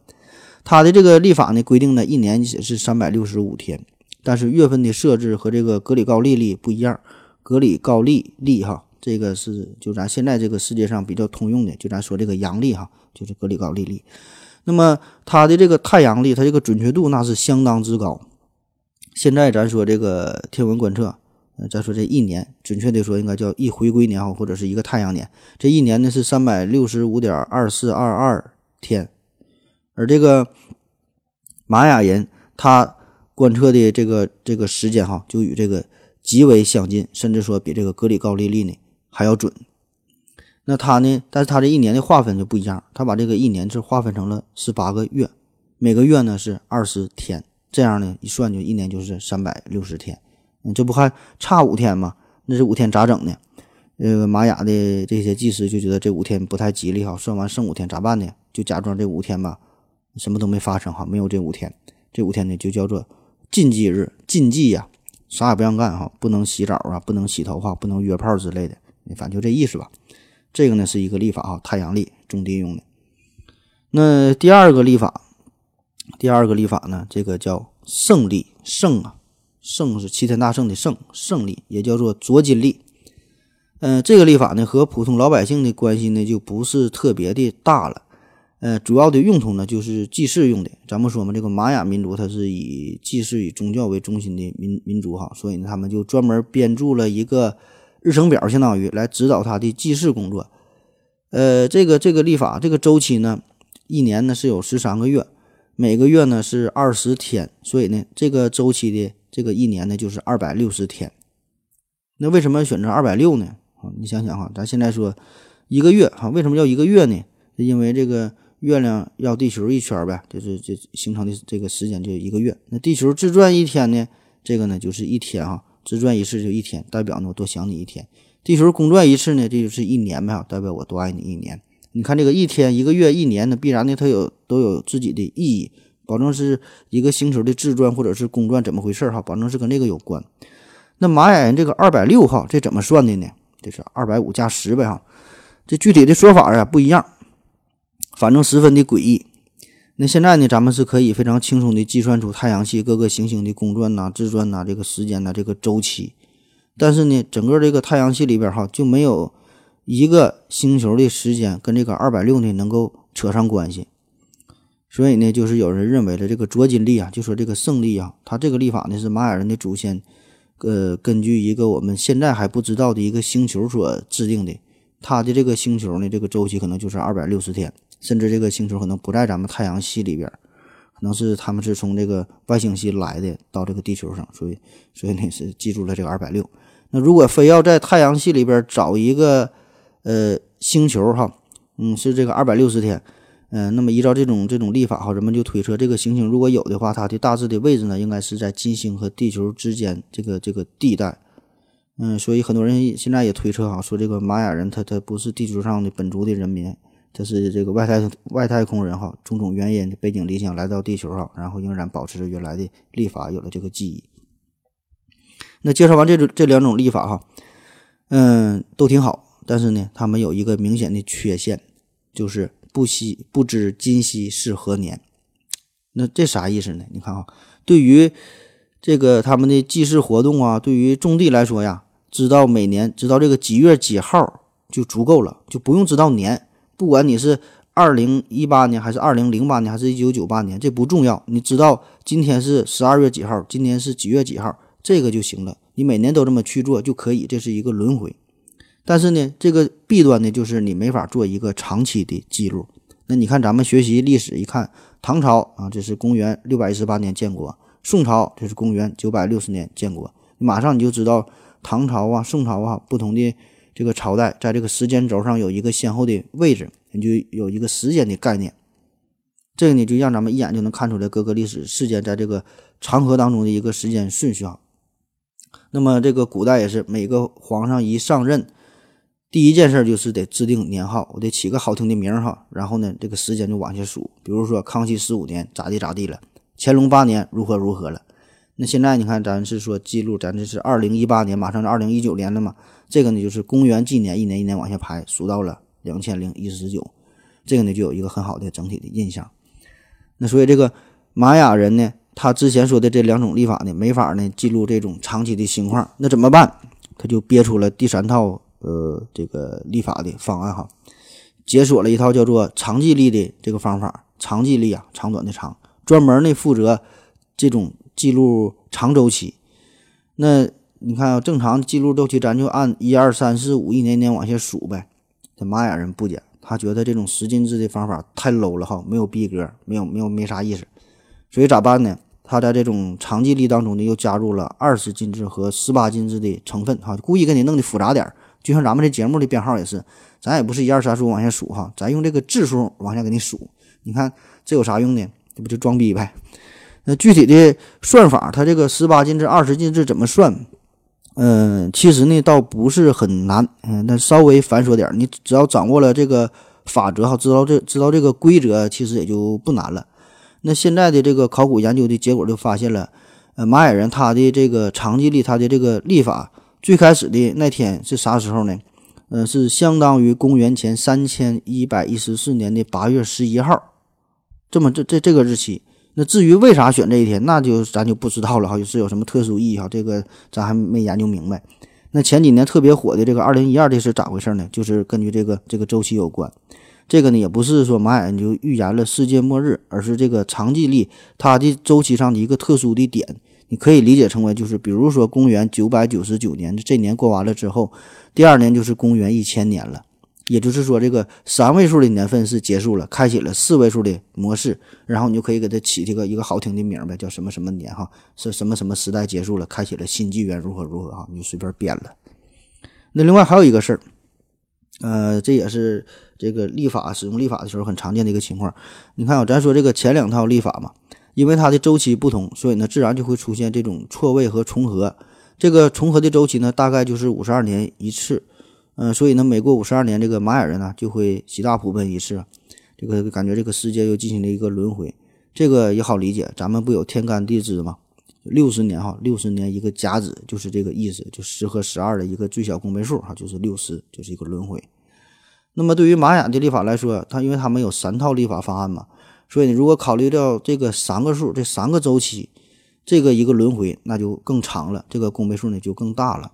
它的这个历法呢规定呢，一年是三百六十五天，但是月份的设置和这个格里高利历不一样。格里高利历哈，这个是就咱现在这个世界上比较通用的，就咱说这个阳历哈，就是格里高利历。那么它的这个太阳历，它这个准确度那是相当之高。现在咱说这个天文观测，咱说这一年，准确的说应该叫一回归年，或者是一个太阳年。这一年呢是三百六十五点二四二二天，而这个玛雅人他观测的这个这个时间哈，就与这个极为相近，甚至说比这个格里高利历呢还要准。那他呢？但是他这一年的划分就不一样，他把这个一年是划分成了十八个月，每个月呢是二十天，这样呢一算就一年就是三百六十天，嗯，这不还差五天吗？那这五天咋整呢？呃玛雅的这些祭司就觉得这五天不太吉利哈，算完剩五天咋办呢？就假装这五天吧，什么都没发生哈，没有这五天，这五天呢就叫做禁忌日，禁忌呀，啥也不让干哈，不能洗澡啊，不能洗头发，不能约炮之类的，反正就这意思吧。这个呢是一个历法啊，太阳历种地用的。那第二个历法，第二个历法呢，这个叫圣历，圣啊，圣是齐天大圣的圣，圣历也叫做卓金历。嗯，这个历法呢和普通老百姓的关系呢就不是特别的大了。呃，主要的用途呢就是祭祀用的。咱们说嘛，这个玛雅民族它是以祭祀以宗教为中心的民民族哈，所以呢他们就专门编著了一个。日程表相当于来指导他的记事工作，呃，这个这个历法这个周期呢，一年呢是有十三个月，每个月呢是二十天，所以呢这个周期的这个一年呢就是二百六十天。那为什么选择二百六呢？啊，你想想哈，咱现在说一个月哈，为什么要一个月呢？因为这个月亮绕地球一圈呗，就是这形成的这个时间就一个月。那地球自转一天呢，这个呢就是一天哈。自转一次就一天，代表呢我多想你一天；地球公转一次呢，这就是一年呗，代表我多爱你一年。你看这个一天、一个月、一年呢，必然呢它有都有自己的意义，保证是一个星球的自转或者是公转怎么回事哈，保证是跟这个有关。那玛雅人这个二百六号这怎么算的呢？这是二百五加十呗哈，这具体的说法啊不一样，反正十分的诡异。那现在呢，咱们是可以非常轻松的计算出太阳系各个行星的公转呐、自转呐、这个时间呐、这个周期。但是呢，整个这个太阳系里边哈，就没有一个星球的时间跟这个二百六呢能够扯上关系。所以呢，就是有人认为的这个卓金历啊，就说这个胜利啊，它这个历法呢是玛雅人的祖先，呃，根据一个我们现在还不知道的一个星球所制定的。它的这个星球呢，这个周期可能就是二百六十天。甚至这个星球可能不在咱们太阳系里边，可能是他们是从这个外星系来的，到这个地球上，所以所以呢是记住了这个二百六。那如果非要在太阳系里边找一个呃星球哈，嗯，是这个二百六十天，嗯，那么依照这种这种历法哈，人们就推测这个行星如果有的话，它的大致的位置呢，应该是在金星和地球之间这个这个地带。嗯，所以很多人现在也推测哈，说这个玛雅人他他不是地球上的本族的人民。这是这个外太外太空人哈，种种原因背井离乡来到地球哈，然后仍然保持着原来的历法，有了这个记忆。那介绍完这种这两种历法哈，嗯，都挺好，但是呢，他们有一个明显的缺陷，就是不惜不知今夕是何年。那这啥意思呢？你看啊，对于这个他们的祭祀活动啊，对于种地来说呀，知道每年知道这个几月几号就足够了，就不用知道年。不管你是二零一八年还是二零零八年还是一九九八年，这不重要。你知道今天是十二月几号，今天是几月几号，这个就行了。你每年都这么去做就可以，这是一个轮回。但是呢，这个弊端呢，就是你没法做一个长期的记录。那你看咱们学习历史，一看唐朝啊，这是公元六百一十八年建国；宋朝这是公元九百六十年建国，马上你就知道唐朝啊、宋朝啊不同的。这个朝代在这个时间轴上有一个先后的位置，你就有一个时间的概念。这个呢，就让咱们一眼就能看出来各个历史事件在这个长河当中的一个时间顺序啊。那么这个古代也是，每个皇上一上任，第一件事就是得制定年号，我得起个好听的名哈。然后呢，这个时间就往下数，比如说康熙十五年咋地咋地了，乾隆八年如何如何了。那现在你看，咱是说记录，咱这是二零一八年，马上是二零一九年了嘛？这个呢就是公元纪年，一年一年往下排，数到了两千零一十九，这个呢就有一个很好的整体的印象。那所以这个玛雅人呢，他之前说的这两种历法呢，没法呢记录这种长期的情况，那怎么办？他就憋出了第三套呃这个历法的方案哈，解锁了一套叫做长纪历的这个方法，长纪历啊，长短的长，专门呢负责这种。记录长周期，那你看啊，正常记录周期，咱就按一二三四五一年年往下数呗。这玛雅人不讲，他觉得这种十进制的方法太 low 了哈，没有逼格，没有没有没啥意思。所以咋办呢？他在这种长记历当中呢，又加入了二十进制和十八进制的成分哈，故意给你弄的复杂点儿。就像咱们这节目的编号也是，咱也不是一二三四五往下数哈，咱用这个质数往下给你数。你看这有啥用呢？这不就装逼呗？那具体的算法，它这个十八进制、二十进制怎么算？嗯，其实呢倒不是很难，嗯，那稍微繁琐点。你只要掌握了这个法则哈，知道这知道这个规则，其实也就不难了。那现在的这个考古研究的结果就发现了，呃，玛雅人他的这个长纪历，他的这个历法最开始的那天是啥时候呢？嗯，是相当于公元前三千一百一十四年的八月十一号，这么这这这个日期。那至于为啥选这一天，那就咱就不知道了哈，是有什么特殊意义哈？这个咱还没研究明白。那前几年特别火的这个二零一二，这是咋回事呢？就是根据这个这个周期有关。这个呢，也不是说玛雅就预言了世界末日，而是这个长纪历它的周期上的一个特殊的点。你可以理解成为就是，比如说公元九百九十九年这年过完了之后，第二年就是公元一千年了。也就是说，这个三位数的年份是结束了，开启了四位数的模式，然后你就可以给它起这个一个好听的名呗，叫什么什么年哈，是什么什么时代结束了，开启了新纪元，如何如何哈，你就随便编了。那另外还有一个事儿，呃，这也是这个历法使用历法的时候很常见的一个情况。你看啊，咱说这个前两套历法嘛，因为它的周期不同，所以呢，自然就会出现这种错位和重合。这个重合的周期呢，大概就是五十二年一次。嗯，所以呢，每过五十二年，这个玛雅人呢就会喜大普奔一次，这个感觉这个世界又进行了一个轮回，这个也好理解。咱们不有天干地支吗？六十年哈，六十年一个甲子就是这个意思，就十和十二的一个最小公倍数哈，就是六十，就是一个轮回。那么对于玛雅的历法来说，它因为他们有三套历法方案嘛，所以你如果考虑到这个三个数，这三个周期，这个一个轮回那就更长了，这个公倍数呢就更大了。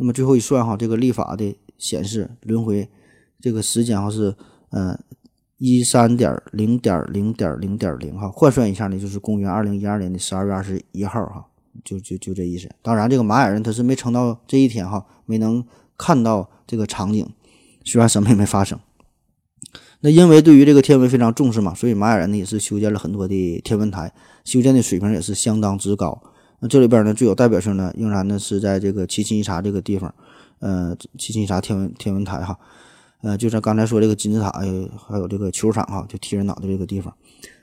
那么最后一算哈，这个历法的显示轮回这个时间哈是嗯一三点零点零点零点零哈，换算一下呢就是公元二零一二年的十二月二十一号哈，就就就这意思。当然这个玛雅人他是没撑到这一天哈，没能看到这个场景，虽然什么也没发生。那因为对于这个天文非常重视嘛，所以玛雅人呢也是修建了很多的天文台，修建的水平也是相当之高。那这里边呢最有代表性的，仍然呢是在这个七星一茶这个地方，呃，七星一茶天文天文台哈，呃，就像刚才说这个金字塔，还有这个球场哈，就踢人脑袋这个地方，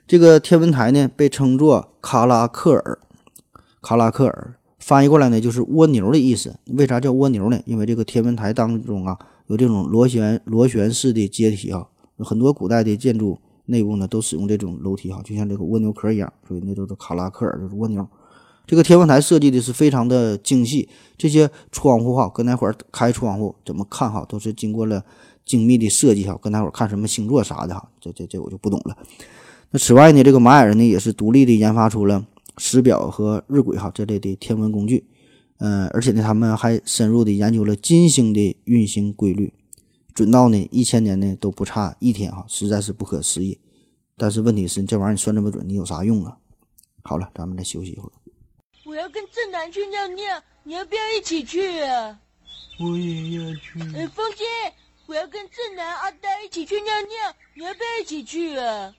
这个天文台呢被称作卡拉克尔，卡拉克尔翻译过来呢就是蜗牛的意思。为啥叫蜗牛呢？因为这个天文台当中啊有这种螺旋螺旋式的阶梯啊，很多古代的建筑内部呢都使用这种楼梯哈，就像这个蜗牛壳一样，所以那都是卡拉克尔，就是蜗牛。这个天文台设计的是非常的精细，这些窗户哈，跟那会儿开窗户怎么看哈，都是经过了精密的设计哈，跟那会儿看什么星座啥的哈，这这这我就不懂了。那此外呢，这个玛雅人呢也是独立的研发出了时表和日晷哈这类的天文工具，嗯，而且呢他们还深入的研究了金星的运行规律，准到呢一千年呢都不差一天哈，实在是不可思议。但是问题是，这玩意儿你算这么准，你有啥用啊？好了，咱们再休息一会儿。我要跟正南去尿尿，你要不要一起去啊？我也要去。呃，风姐，我要跟正南、阿呆一起去尿尿，你要不要一起去啊？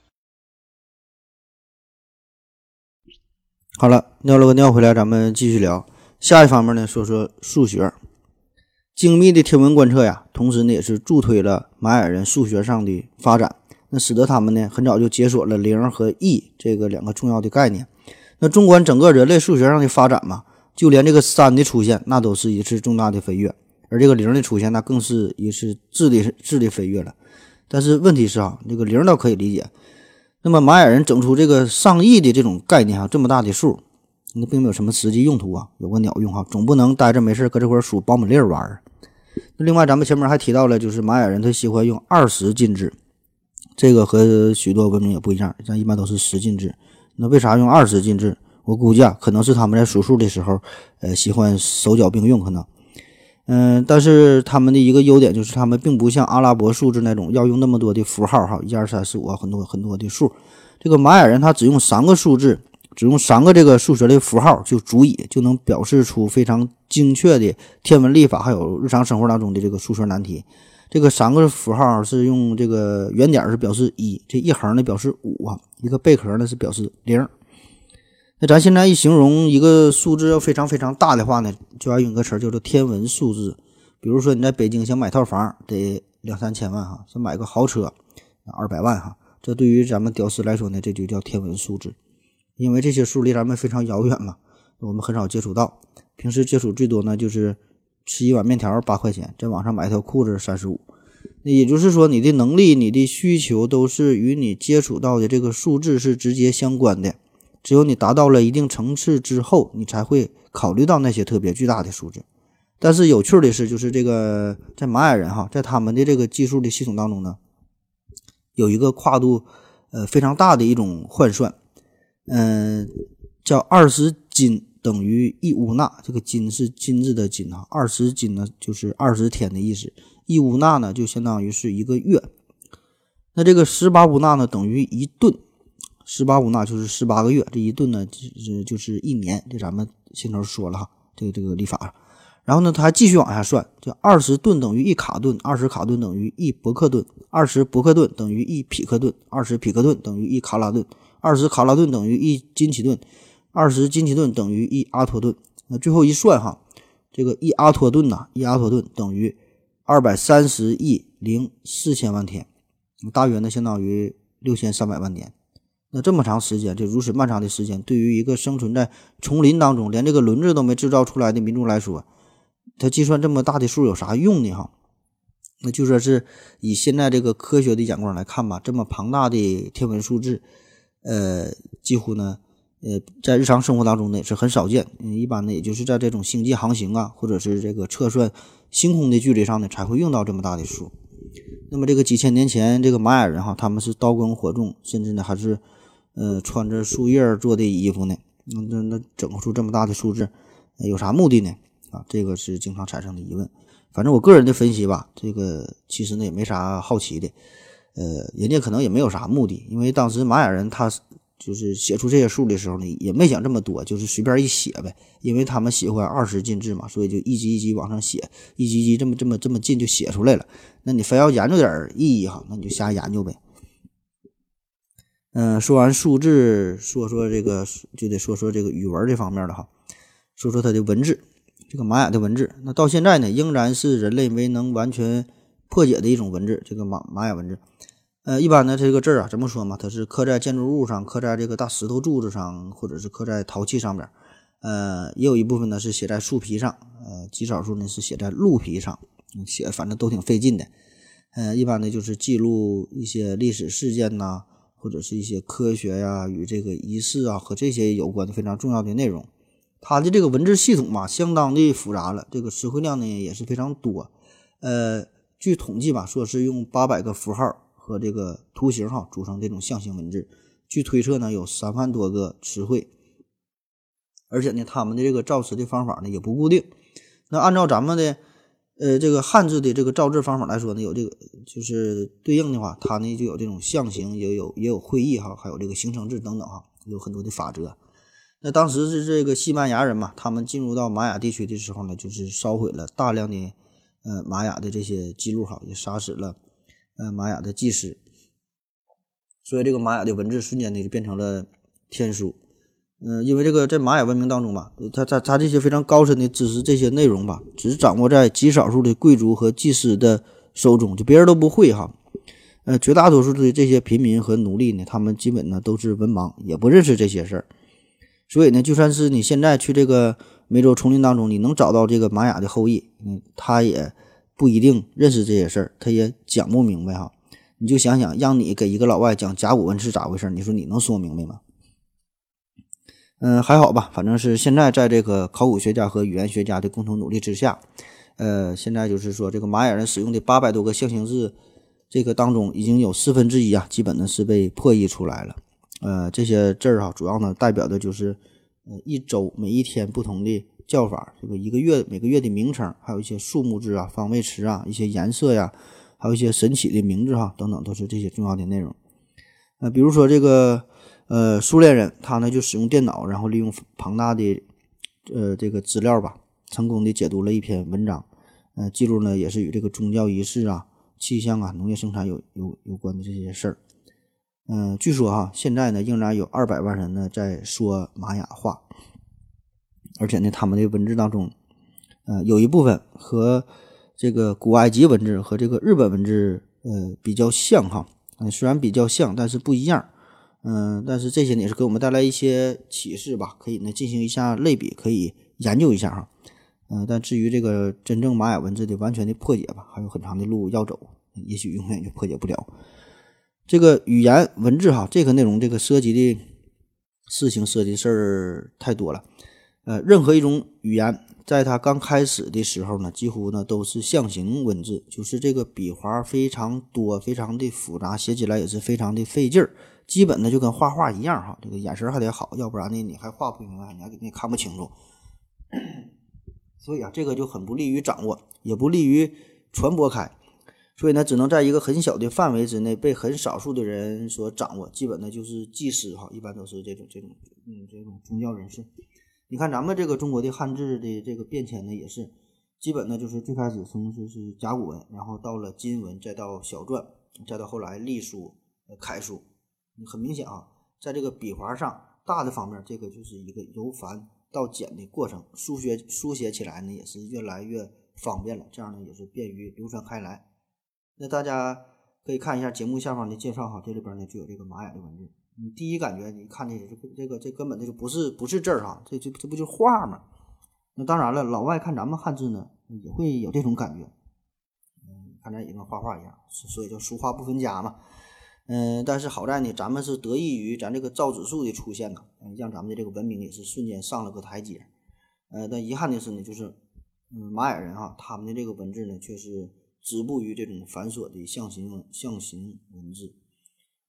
好了，尿了个尿回来，咱们继续聊。下一方面呢，说说数学。精密的天文观测呀，同时呢也是助推了玛雅人数学上的发展，那使得他们呢很早就解锁了零和 e 这个两个重要的概念。那纵观整个人类数学上的发展嘛，就连这个三的出现，那都是一次重大的飞跃，而这个零的出现，那更是一次质的质的飞跃了。但是问题是啊，这个零倒可以理解，那么玛雅人整出这个上亿的这种概念啊，这么大的数，那并没有什么实际用途啊，有个鸟用哈，总不能待着没事搁这块数苞米粒儿玩儿。那另外，咱们前面还提到了，就是玛雅人他喜欢用二十进制，这个和许多文明也不一样，像一般都是十进制。那为啥用二十进制？我估计啊，可能是他们在数数的时候，呃，喜欢手脚并用，可能。嗯，但是他们的一个优点就是，他们并不像阿拉伯数字那种要用那么多的符号，哈，一二三四五很多很多的数。这个玛雅人他只用三个数字，只用三个这个数学的符号就足以就能表示出非常精确的天文历法，还有日常生活当中的这个数学难题。这个三个符号是用这个圆点是表示一，这一横呢表示五啊，一个贝壳呢是表示零。那咱现在一形容一个数字要非常非常大的话呢，就要用一个词叫做天文数字。比如说你在北京想买套房得两三千万哈，想买个豪车二百万哈，这对于咱们屌丝来说呢，这就叫天文数字，因为这些数离咱们非常遥远嘛，我们很少接触到，平时接触最多呢就是。吃一碗面条八块钱，在网上买一条裤子三十五，那也就是说，你的能力、你的需求都是与你接触到的这个数字是直接相关的。只有你达到了一定层次之后，你才会考虑到那些特别巨大的数字。但是有趣的是，就是这个在玛雅人哈，在他们的这个计数的系统当中呢，有一个跨度呃非常大的一种换算，嗯，叫二十斤。等于一乌纳，这个金是金子的金啊，二十斤呢就是二十天的意思，一乌纳呢就相当于是一个月。那这个十八乌纳呢等于一吨，十八乌纳就是十八个月，这一吨呢就是就是一年。这咱们先头说了哈，这个这个历法。然后呢，他还继续往下算，就二十吨等于一卡顿，二十卡顿等于一伯克顿，二十伯克顿等于一匹克顿，二十匹克顿等于一卡拉顿，二十卡拉顿等于一金奇顿。二十金奇顿等于一阿托顿，那最后一算哈，这个一阿托顿呐，一阿托顿等于二百三十亿零四千万天，大约呢相当于六千三百万年。那这么长时间，就如此漫长的时间，对于一个生存在丛林当中，连这个轮子都没制造出来的民族来说，他计算这么大的数有啥用呢？哈，那就说是以现在这个科学的眼光来看吧，这么庞大的天文数字，呃，几乎呢。呃，在日常生活当中呢也是很少见，一般呢也就是在这种星际航行啊，或者是这个测算星空的距离上呢才会用到这么大的数。那么这个几千年前这个玛雅人哈，他们是刀耕火种，甚至呢还是呃穿着树叶做的衣服呢，那那那整出这么大的数字，有啥目的呢？啊，这个是经常产生的疑问。反正我个人的分析吧，这个其实呢也没啥好奇的，呃，人家可能也没有啥目的，因为当时玛雅人他。就是写出这些数的时候呢，也没想这么多，就是随便一写呗。因为他们喜欢二十进制嘛，所以就一级一级往上写，一级一级这么这么这么进就写出来了。那你非要研究点意义哈，那你就瞎研究呗。嗯，说完数字，说说这个就得说说这个语文这方面的哈，说说它的文字，这个玛雅的文字，那到现在呢，仍然是人类没能完全破解的一种文字，这个玛玛雅文字。呃，一般的这个字啊，怎么说嘛？它是刻在建筑物上，刻在这个大石头柱子上，或者是刻在陶器上边。呃，也有一部分呢是写在树皮上，呃，极少数呢是写在鹿皮上，写反正都挺费劲的。呃，一般呢就是记录一些历史事件呐、或者是一些科学呀、与这个仪式啊和这些有关的非常重要的内容。它的这个文字系统嘛，相当的复杂了，这个词汇量呢也是非常多。呃，据统计吧，说是用八百个符号和这个图形哈组成这种象形文字。据推测呢，有三万多个词汇，而且呢，他们的这个造词的方法呢也不固定。那按照咱们的呃这个汉字的这个造字方法来说呢，有这个就是对应的话，它呢就有这种象形，也有也有会意哈，还有这个形声字等等哈，有很多的法则。那当时是这个西班牙人嘛，他们进入到玛雅地区的时候呢，就是烧毁了大量的呃玛雅的这些记录哈，也杀死了呃玛雅的祭司，所以这个玛雅的文字瞬间呢就变成了天书。嗯、因为这个在玛雅文明当中吧，它它它这些非常高深的知识，这些内容吧，只掌握在极少数的贵族和祭司的手中，就别人都不会哈。呃，绝大多数的这些平民和奴隶呢，他们基本呢都是文盲，也不认识这些事儿。所以呢，就算是你现在去这个美洲丛林当中，你能找到这个玛雅的后裔，嗯，他也不一定认识这些事儿，他也讲不明白哈。你就想想，让你给一个老外讲甲骨文是咋回事，你说你能说明白吗？嗯，还好吧，反正是现在在这个考古学家和语言学家的共同努力之下，呃，现在就是说这个玛雅人使用的八百多个象形字，这个当中已经有四分之一啊，基本呢是被破译出来了。呃，这些字儿哈，主要呢代表的就是呃一周每一天不同的叫法，这个一个月每个月的名称，还有一些数目字啊、方位词啊、一些颜色呀，还有一些神奇的名字哈等等，都是这些重要的内容。呃，比如说这个呃苏联人，他呢就使用电脑，然后利用庞大的呃这个资料吧，成功的解读了一篇文章，呃，记录呢也是与这个宗教仪式啊、气象啊、农业生产有有有关的这些事儿。嗯，据说哈，现在呢仍然有二百万人呢在说玛雅话，而且呢，他们的文字当中，呃，有一部分和这个古埃及文字和这个日本文字呃比较像哈，嗯、虽然比较像，但是不一样。嗯、但是这些呢也是给我们带来一些启示吧，可以呢进行一下类比，可以研究一下哈。嗯、但至于这个真正玛雅文字的完全的破解吧，还有很长的路要走，也许永远就破解不了。这个语言文字哈，这个内容这个涉及的事情涉及事儿太多了。呃，任何一种语言，在它刚开始的时候呢，几乎呢都是象形文字，就是这个笔画非常多，非常的复杂，写起来也是非常的费劲儿。基本呢就跟画画一样哈，这个眼神还得好，要不然呢你还画不明白，你还你看不清楚。所以啊，这个就很不利于掌握，也不利于传播开。所以呢，只能在一个很小的范围之内被很少数的人所掌握，基本呢就是祭司哈，一般都是这种这种嗯这种宗教人士。你看咱们这个中国的汉字的这个变迁呢，也是基本呢就是最开始从是是甲骨文，然后到了金文，再到小篆，再到后来隶书、呃楷书。很明显啊，在这个笔画上大的方面，这个就是一个由繁到简的过程，书写书写起来呢也是越来越方便了，这样呢也是便于流传开来。那大家可以看一下节目下方的介绍哈，这里边呢就有这个玛雅的文字。你第一感觉，你看这这个这个这根本这就不是不是字儿哈，这这这不就画吗？那当然了，老外看咱们汉字呢，也会有这种感觉，嗯，看咱也跟画画一样，所以叫书画不分家嘛。嗯，但是好在呢，咱们是得益于咱这个造纸术的出现呢，让咱们的这个文明也是瞬间上了个台阶。呃，但遗憾的是呢，就是嗯，玛雅人哈，他们的这个文字呢，却是止步于这种繁琐的象形象形文字。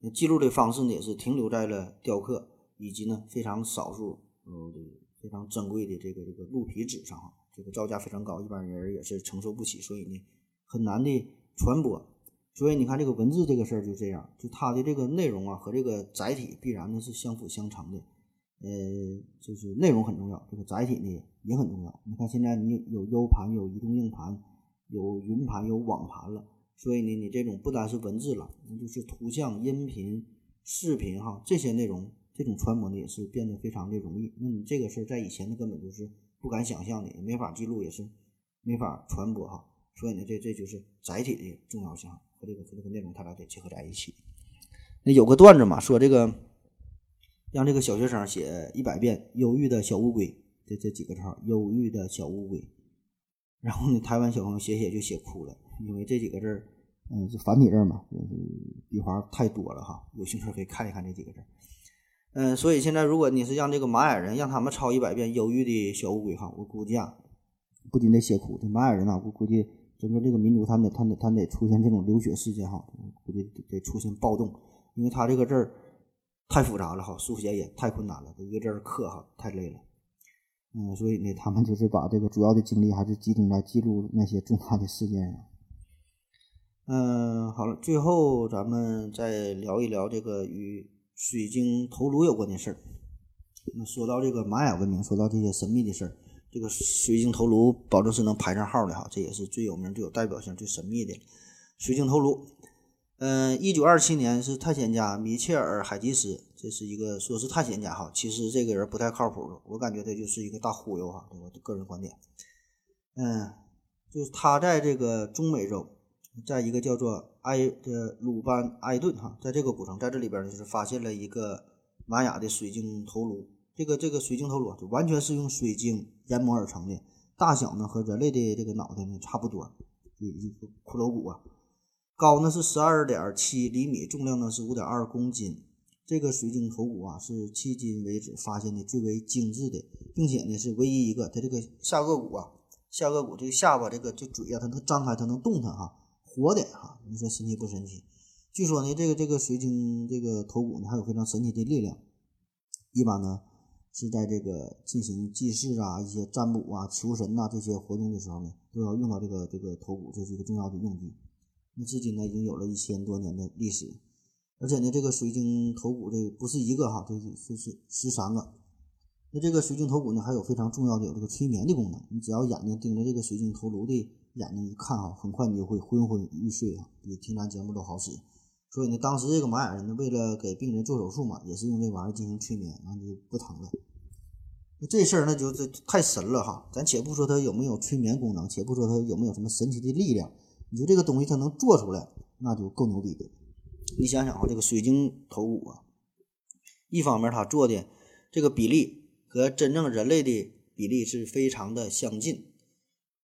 那记录的方式呢，也是停留在了雕刻以及呢非常少数呃非常珍贵的这个这个鹿皮纸上哈，这个造价非常高，一般人也是承受不起，所以呢很难的传播。所以你看这个文字这个事儿就这样，就它的这个内容啊和这个载体必然呢是相辅相成的，呃，就是内容很重要，这个载体呢也很重要。你看现在你有 U 盘、有移动硬盘、有云盘、有网盘了，所以呢你这种不单是文字了，那就是图像、音频、视频哈这些内容，这种传播呢也是变得非常的容易。那你这个事儿在以前呢根本就是不敢想象的，也没法记录，也是没法传播哈。所以呢这这就是载体的重要性。和这个和这个内容，它俩得结合在一起。那有个段子嘛，说这个让这个小学生写一百遍“忧郁的小乌龟”这这几个字儿，“忧郁的小乌龟”。然后呢，台湾小朋友写写就写哭了，因为这几个字儿，嗯，是繁体字嘛，就是笔画太多了哈，有兴趣可以看一看这几个字。嗯，所以现在如果你是让这个玛雅人让他们抄一百遍忧郁的小乌龟哈，我估计啊，不仅得写哭，这玛雅人啊，我估计整个这个民族他得他得他得出现这种流血事件哈，估计得出现暴动，因为他这个字儿太复杂了哈，书写也太困难了，一个字儿刻哈太累了。嗯，所以呢，他们就是把这个主要的精力还是集中在记录那些重大的事件上。嗯，好了，最后咱们再聊一聊这个与水晶头颅有关的事儿。那说到这个玛雅文明，说到这些神秘的事儿，这个水晶头颅保证是能排上号的哈，这也是最有名、最有代表性、最神秘的水晶头颅。嗯，一九二七年是探险家米切尔·海吉斯，这是一个说是探险家哈，其实这个人不太靠谱，我感觉他就是一个大忽悠哈，我个人观点。嗯，就是他在这个中美洲，在一个叫做埃的鲁班埃顿哈，在这个古城，在这里边呢，就是发现了一个玛雅的水晶头颅。这个这个水晶头颅就完全是用水晶研磨而成的，大小呢和人类的这个脑袋呢差不多，一个骷髅骨啊。高呢是十二点七厘米，重量呢是五点二公斤。这个水晶头骨啊是迄今为止发现的最为精致的，并且呢是唯一一个它这个下颚骨啊，下颚骨这个下巴这个这嘴啊，它能张开，它能动弹哈，活的哈。你说神奇不神奇？据说呢，这个这个水晶这个头骨呢还有非常神奇的力量。一般呢是在这个进行祭祀啊、一些占卜啊、求神呐这些活动的时候呢，都要用到这个这个头骨，这是一个重要的用具。那至今呢，已经有了一千多年的历史，而且呢，这个水晶头骨这不是一个哈，这是是是十三个。那这个水晶头骨呢，还有非常重要的有这个催眠的功能。你只要眼睛盯着这个水晶头颅的眼睛一看哈，很快你就会昏昏欲睡啊，比听咱节目都好使。所以呢，当时这个玛雅人呢，为了给病人做手术嘛，也是用这玩意儿进行催眠，然后就不疼了。那这事儿那就这太神了哈，咱且不说它有没有催眠功能，且不说它有没有什么神奇的力量。你说这个东西它能做出来，那就够牛逼的。你想想啊，这个水晶头骨啊，一方面它做的这个比例和真正人类的比例是非常的相近。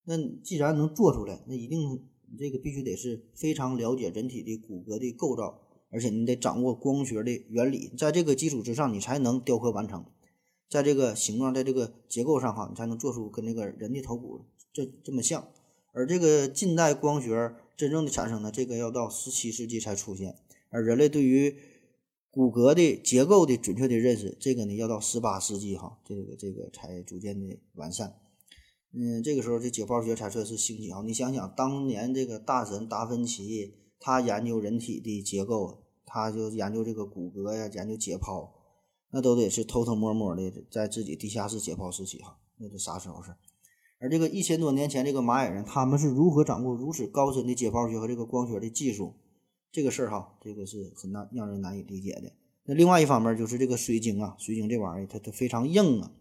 那既然能做出来，那一定你这个必须得是非常了解人体的骨骼的构造，而且你得掌握光学的原理，在这个基础之上，你才能雕刻完成。在这个形状，在这个结构上哈，你才能做出跟那个人的头骨这这么像。而这个近代光学真正的产生呢，这个要到十七世纪才出现。而人类对于骨骼的结构的准确的认识，这个呢要到十八世纪哈，这个这个才逐渐的完善。嗯，这个时候这解剖学才算是兴起啊。你想想，当年这个大神达芬奇，他研究人体的结构，他就研究这个骨骼呀，研究解剖，那都得是偷偷摸摸的在自己地下室解剖尸体哈，那都啥时候事？而这个一千多年前，这个玛雅人他们是如何掌握如此高深的解剖学和这个光学的技术？这个事儿哈，这个是很难让人难以理解的。那另外一方面就是这个水晶啊，水晶这玩意儿它它非常硬啊。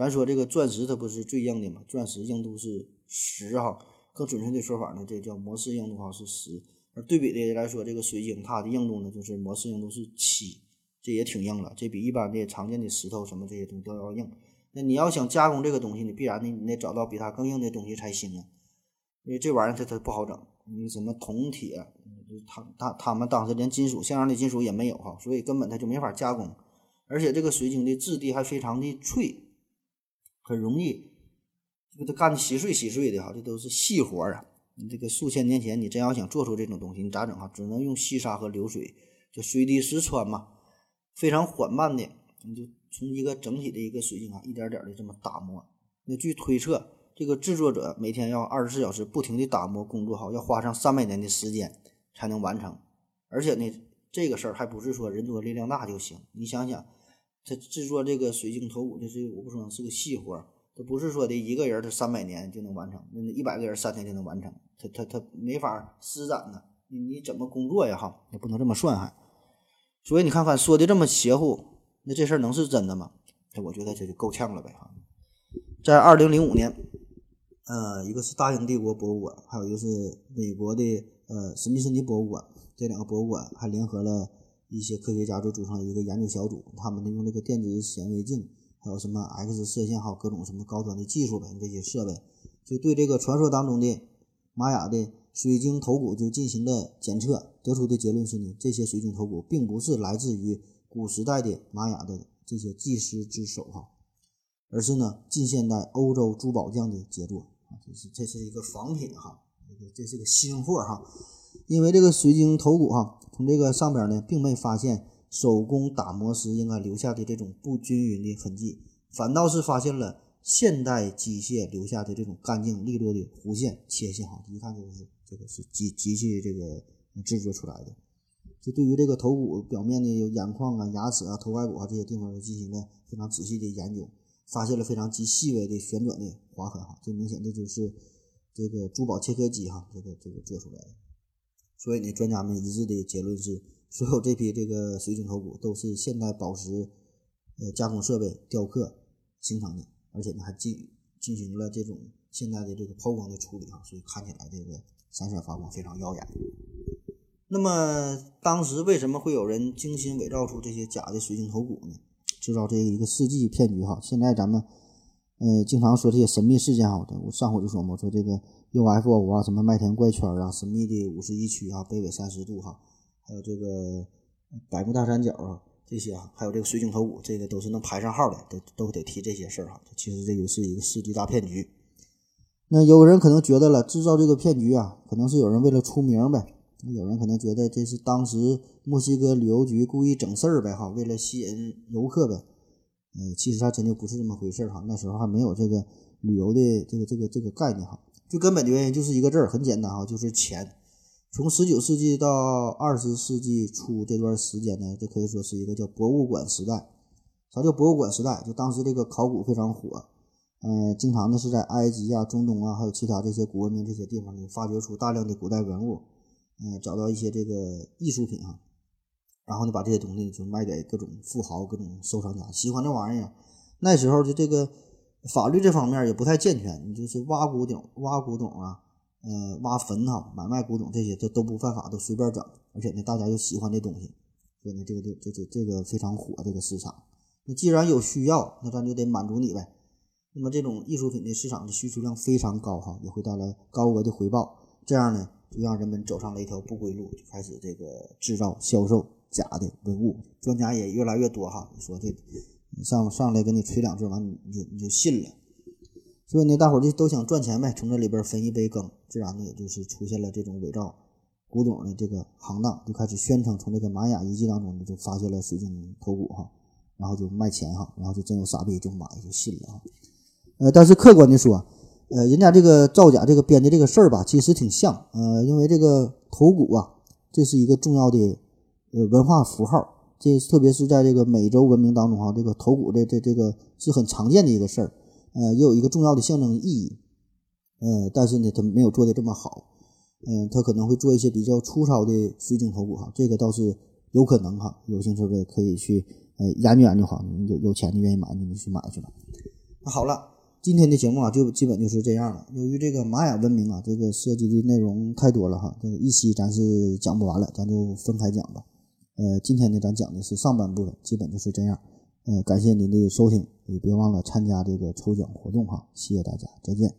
咱说这个钻石它不是最硬的嘛？钻石硬度是十哈，更准确的说法呢，这叫摩氏硬度哈是十。而对比的来说，这个水晶它的硬度呢就是摩氏硬度是七，这也挺硬了，这比一般的常见的石头什么这些东西都要硬。那你要想加工这个东西，你必然的你得找到比它更硬的东西才行啊，因为这玩意儿它它不好整，你什么铜铁，他他他们当时连金属像样的金属也没有哈，所以根本它就没法加工，而且这个水晶的质地还非常的脆，很容易这个干的稀碎稀碎的哈，这都是细活啊。你这个数千年前你真要想做出这种东西，你咋整哈？只能用细沙和流水，就水滴石穿嘛，非常缓慢的，你就。从一个整体的一个水晶啊，一点点的这么打磨。那据推测，这个制作者每天要二十四小时不停的打磨工作，好要花上三百年的时间才能完成。而且呢，这个事儿还不是说人多力量大就行。你想想，他制作这个水晶头骨，这是我不说是个细活，他不是说的一个人他三百年就能完成，那一百个人三天就能完成，他他他没法施展呢。你你怎么工作呀？哈，也不能这么算还。所以你看看说的这么邪乎。那这事儿能是真的吗？那我觉得这就够呛了呗哈。在二零零五年，呃，一个是大英帝国博物馆，还有一个是美国的呃史密森尼博物馆，这两个博物馆还联合了一些科学家，就组成了一个研究小组。他们呢用这个电子显微镜，还有什么 X 射线，还有各种什么高端的技术呗，这些设备，就对这个传说当中的玛雅的水晶头骨就进行了检测，得出的结论是呢，这些水晶头骨并不是来自于古时代的玛雅的这些技师之手哈，而是呢近现代欧洲珠宝匠的杰作啊，这是这是一个仿品哈，这是个新货哈，因为这个水晶头骨哈，从这个上边呢并没发现手工打磨时应该留下的这种不均匀的痕迹，反倒是发现了。现代机械留下的这种干净利落的弧线切线，哈，一看就是这个是机机器这个制作出来的。就对于这个头骨表面的有眼眶啊、牙齿啊、头盖骨啊这些地方，进行了非常仔细的研究，发现了非常极细微的旋转的划痕，哈，这明显这就是这个珠宝切割机，哈，这个这个做出来的。所以呢，专家们一致的结论是，所有这批这个水晶头骨都是现代宝石呃加工设备雕刻形成的。而且呢，还进进行了这种现代的这个抛光的处理啊，所以看起来这个闪闪发光，非常耀眼。那么当时为什么会有人精心伪造出这些假的水晶头骨呢？制造这一个世纪骗局哈。现在咱们呃经常说这些神秘事件哈，我上回就说嘛，说这个 UFO 啊，什么麦田怪圈啊，神秘的五十一区啊，北纬三十度哈，还有这个百慕大三角啊。这些啊，还有这个水晶头骨，这个都是能排上号的，都都得提这些事儿哈。其实这个是一个世纪大骗局。那有人可能觉得了，制造这个骗局啊，可能是有人为了出名呗。有人可能觉得这是当时墨西哥旅游局故意整事儿呗哈，为了吸引游客呗。嗯，其实还真就不是这么回事哈。那时候还没有这个旅游的这个这个这个概念哈。最根本的原因就是一个字儿，很简单哈，就是钱。从十九世纪到二十世纪初这段时间呢，这可以说是一个叫博物馆时代。啥叫博物馆时代？就当时这个考古非常火，嗯，经常呢是在埃及啊、中东啊，还有其他这些古文明这些地方呢，发掘出大量的古代文物，嗯，找到一些这个艺术品啊，然后呢把这些东西就卖给各种富豪、各种收藏家，喜欢这玩意儿。那时候就这个法律这方面也不太健全，你就是挖古董、挖古董啊。呃，挖坟哈，买卖古董这些都都不犯法，都随便整。而且呢，大家又喜欢这东西，所以呢，这个这这这这个非常火这个市场。那既然有需要，那咱就得满足你呗。那么这种艺术品的市场的需求量非常高哈，也会带来高额的回报。这样呢，就让人们走上了一条不归路，就开始这个制造、销售假的文物。专家也越来越多哈，你说这上上来给你吹两句，完你你就你就信了。所以呢，大伙儿就都想赚钱呗，从这里边分一杯羹，自然呢，也就是出现了这种伪造古董的这个行当，就开始宣称从这个玛雅遗迹当中呢就发现了水晶头骨哈，然后就卖钱哈，然后就真有傻逼就买就信了哈。呃，但是客观的说，呃，人家这个造假这个编的这个事儿吧，其实挺像，呃，因为这个头骨啊，这是一个重要的呃文化符号，这特别是在这个美洲文明当中哈，这个头骨这这这个是很常见的一个事儿。呃，也有一个重要的象征意义，呃，但是呢，他没有做的这么好，嗯，他可能会做一些比较粗糙的水晶头骨哈，这个倒是有可能哈，有兴趣的可以去呃研究研究哈，有有钱的愿意买你就去买去吧。那好了，今天的节目啊就基本就是这样了。由于这个玛雅文明啊，这个涉及的内容太多了哈，这个一期咱是讲不完了，咱就分开讲吧。呃，今天呢咱讲的是上半部分，基本就是这样。呃，感谢您的收听，也别忘了参加这个抽奖活动哈，谢谢大家，再见。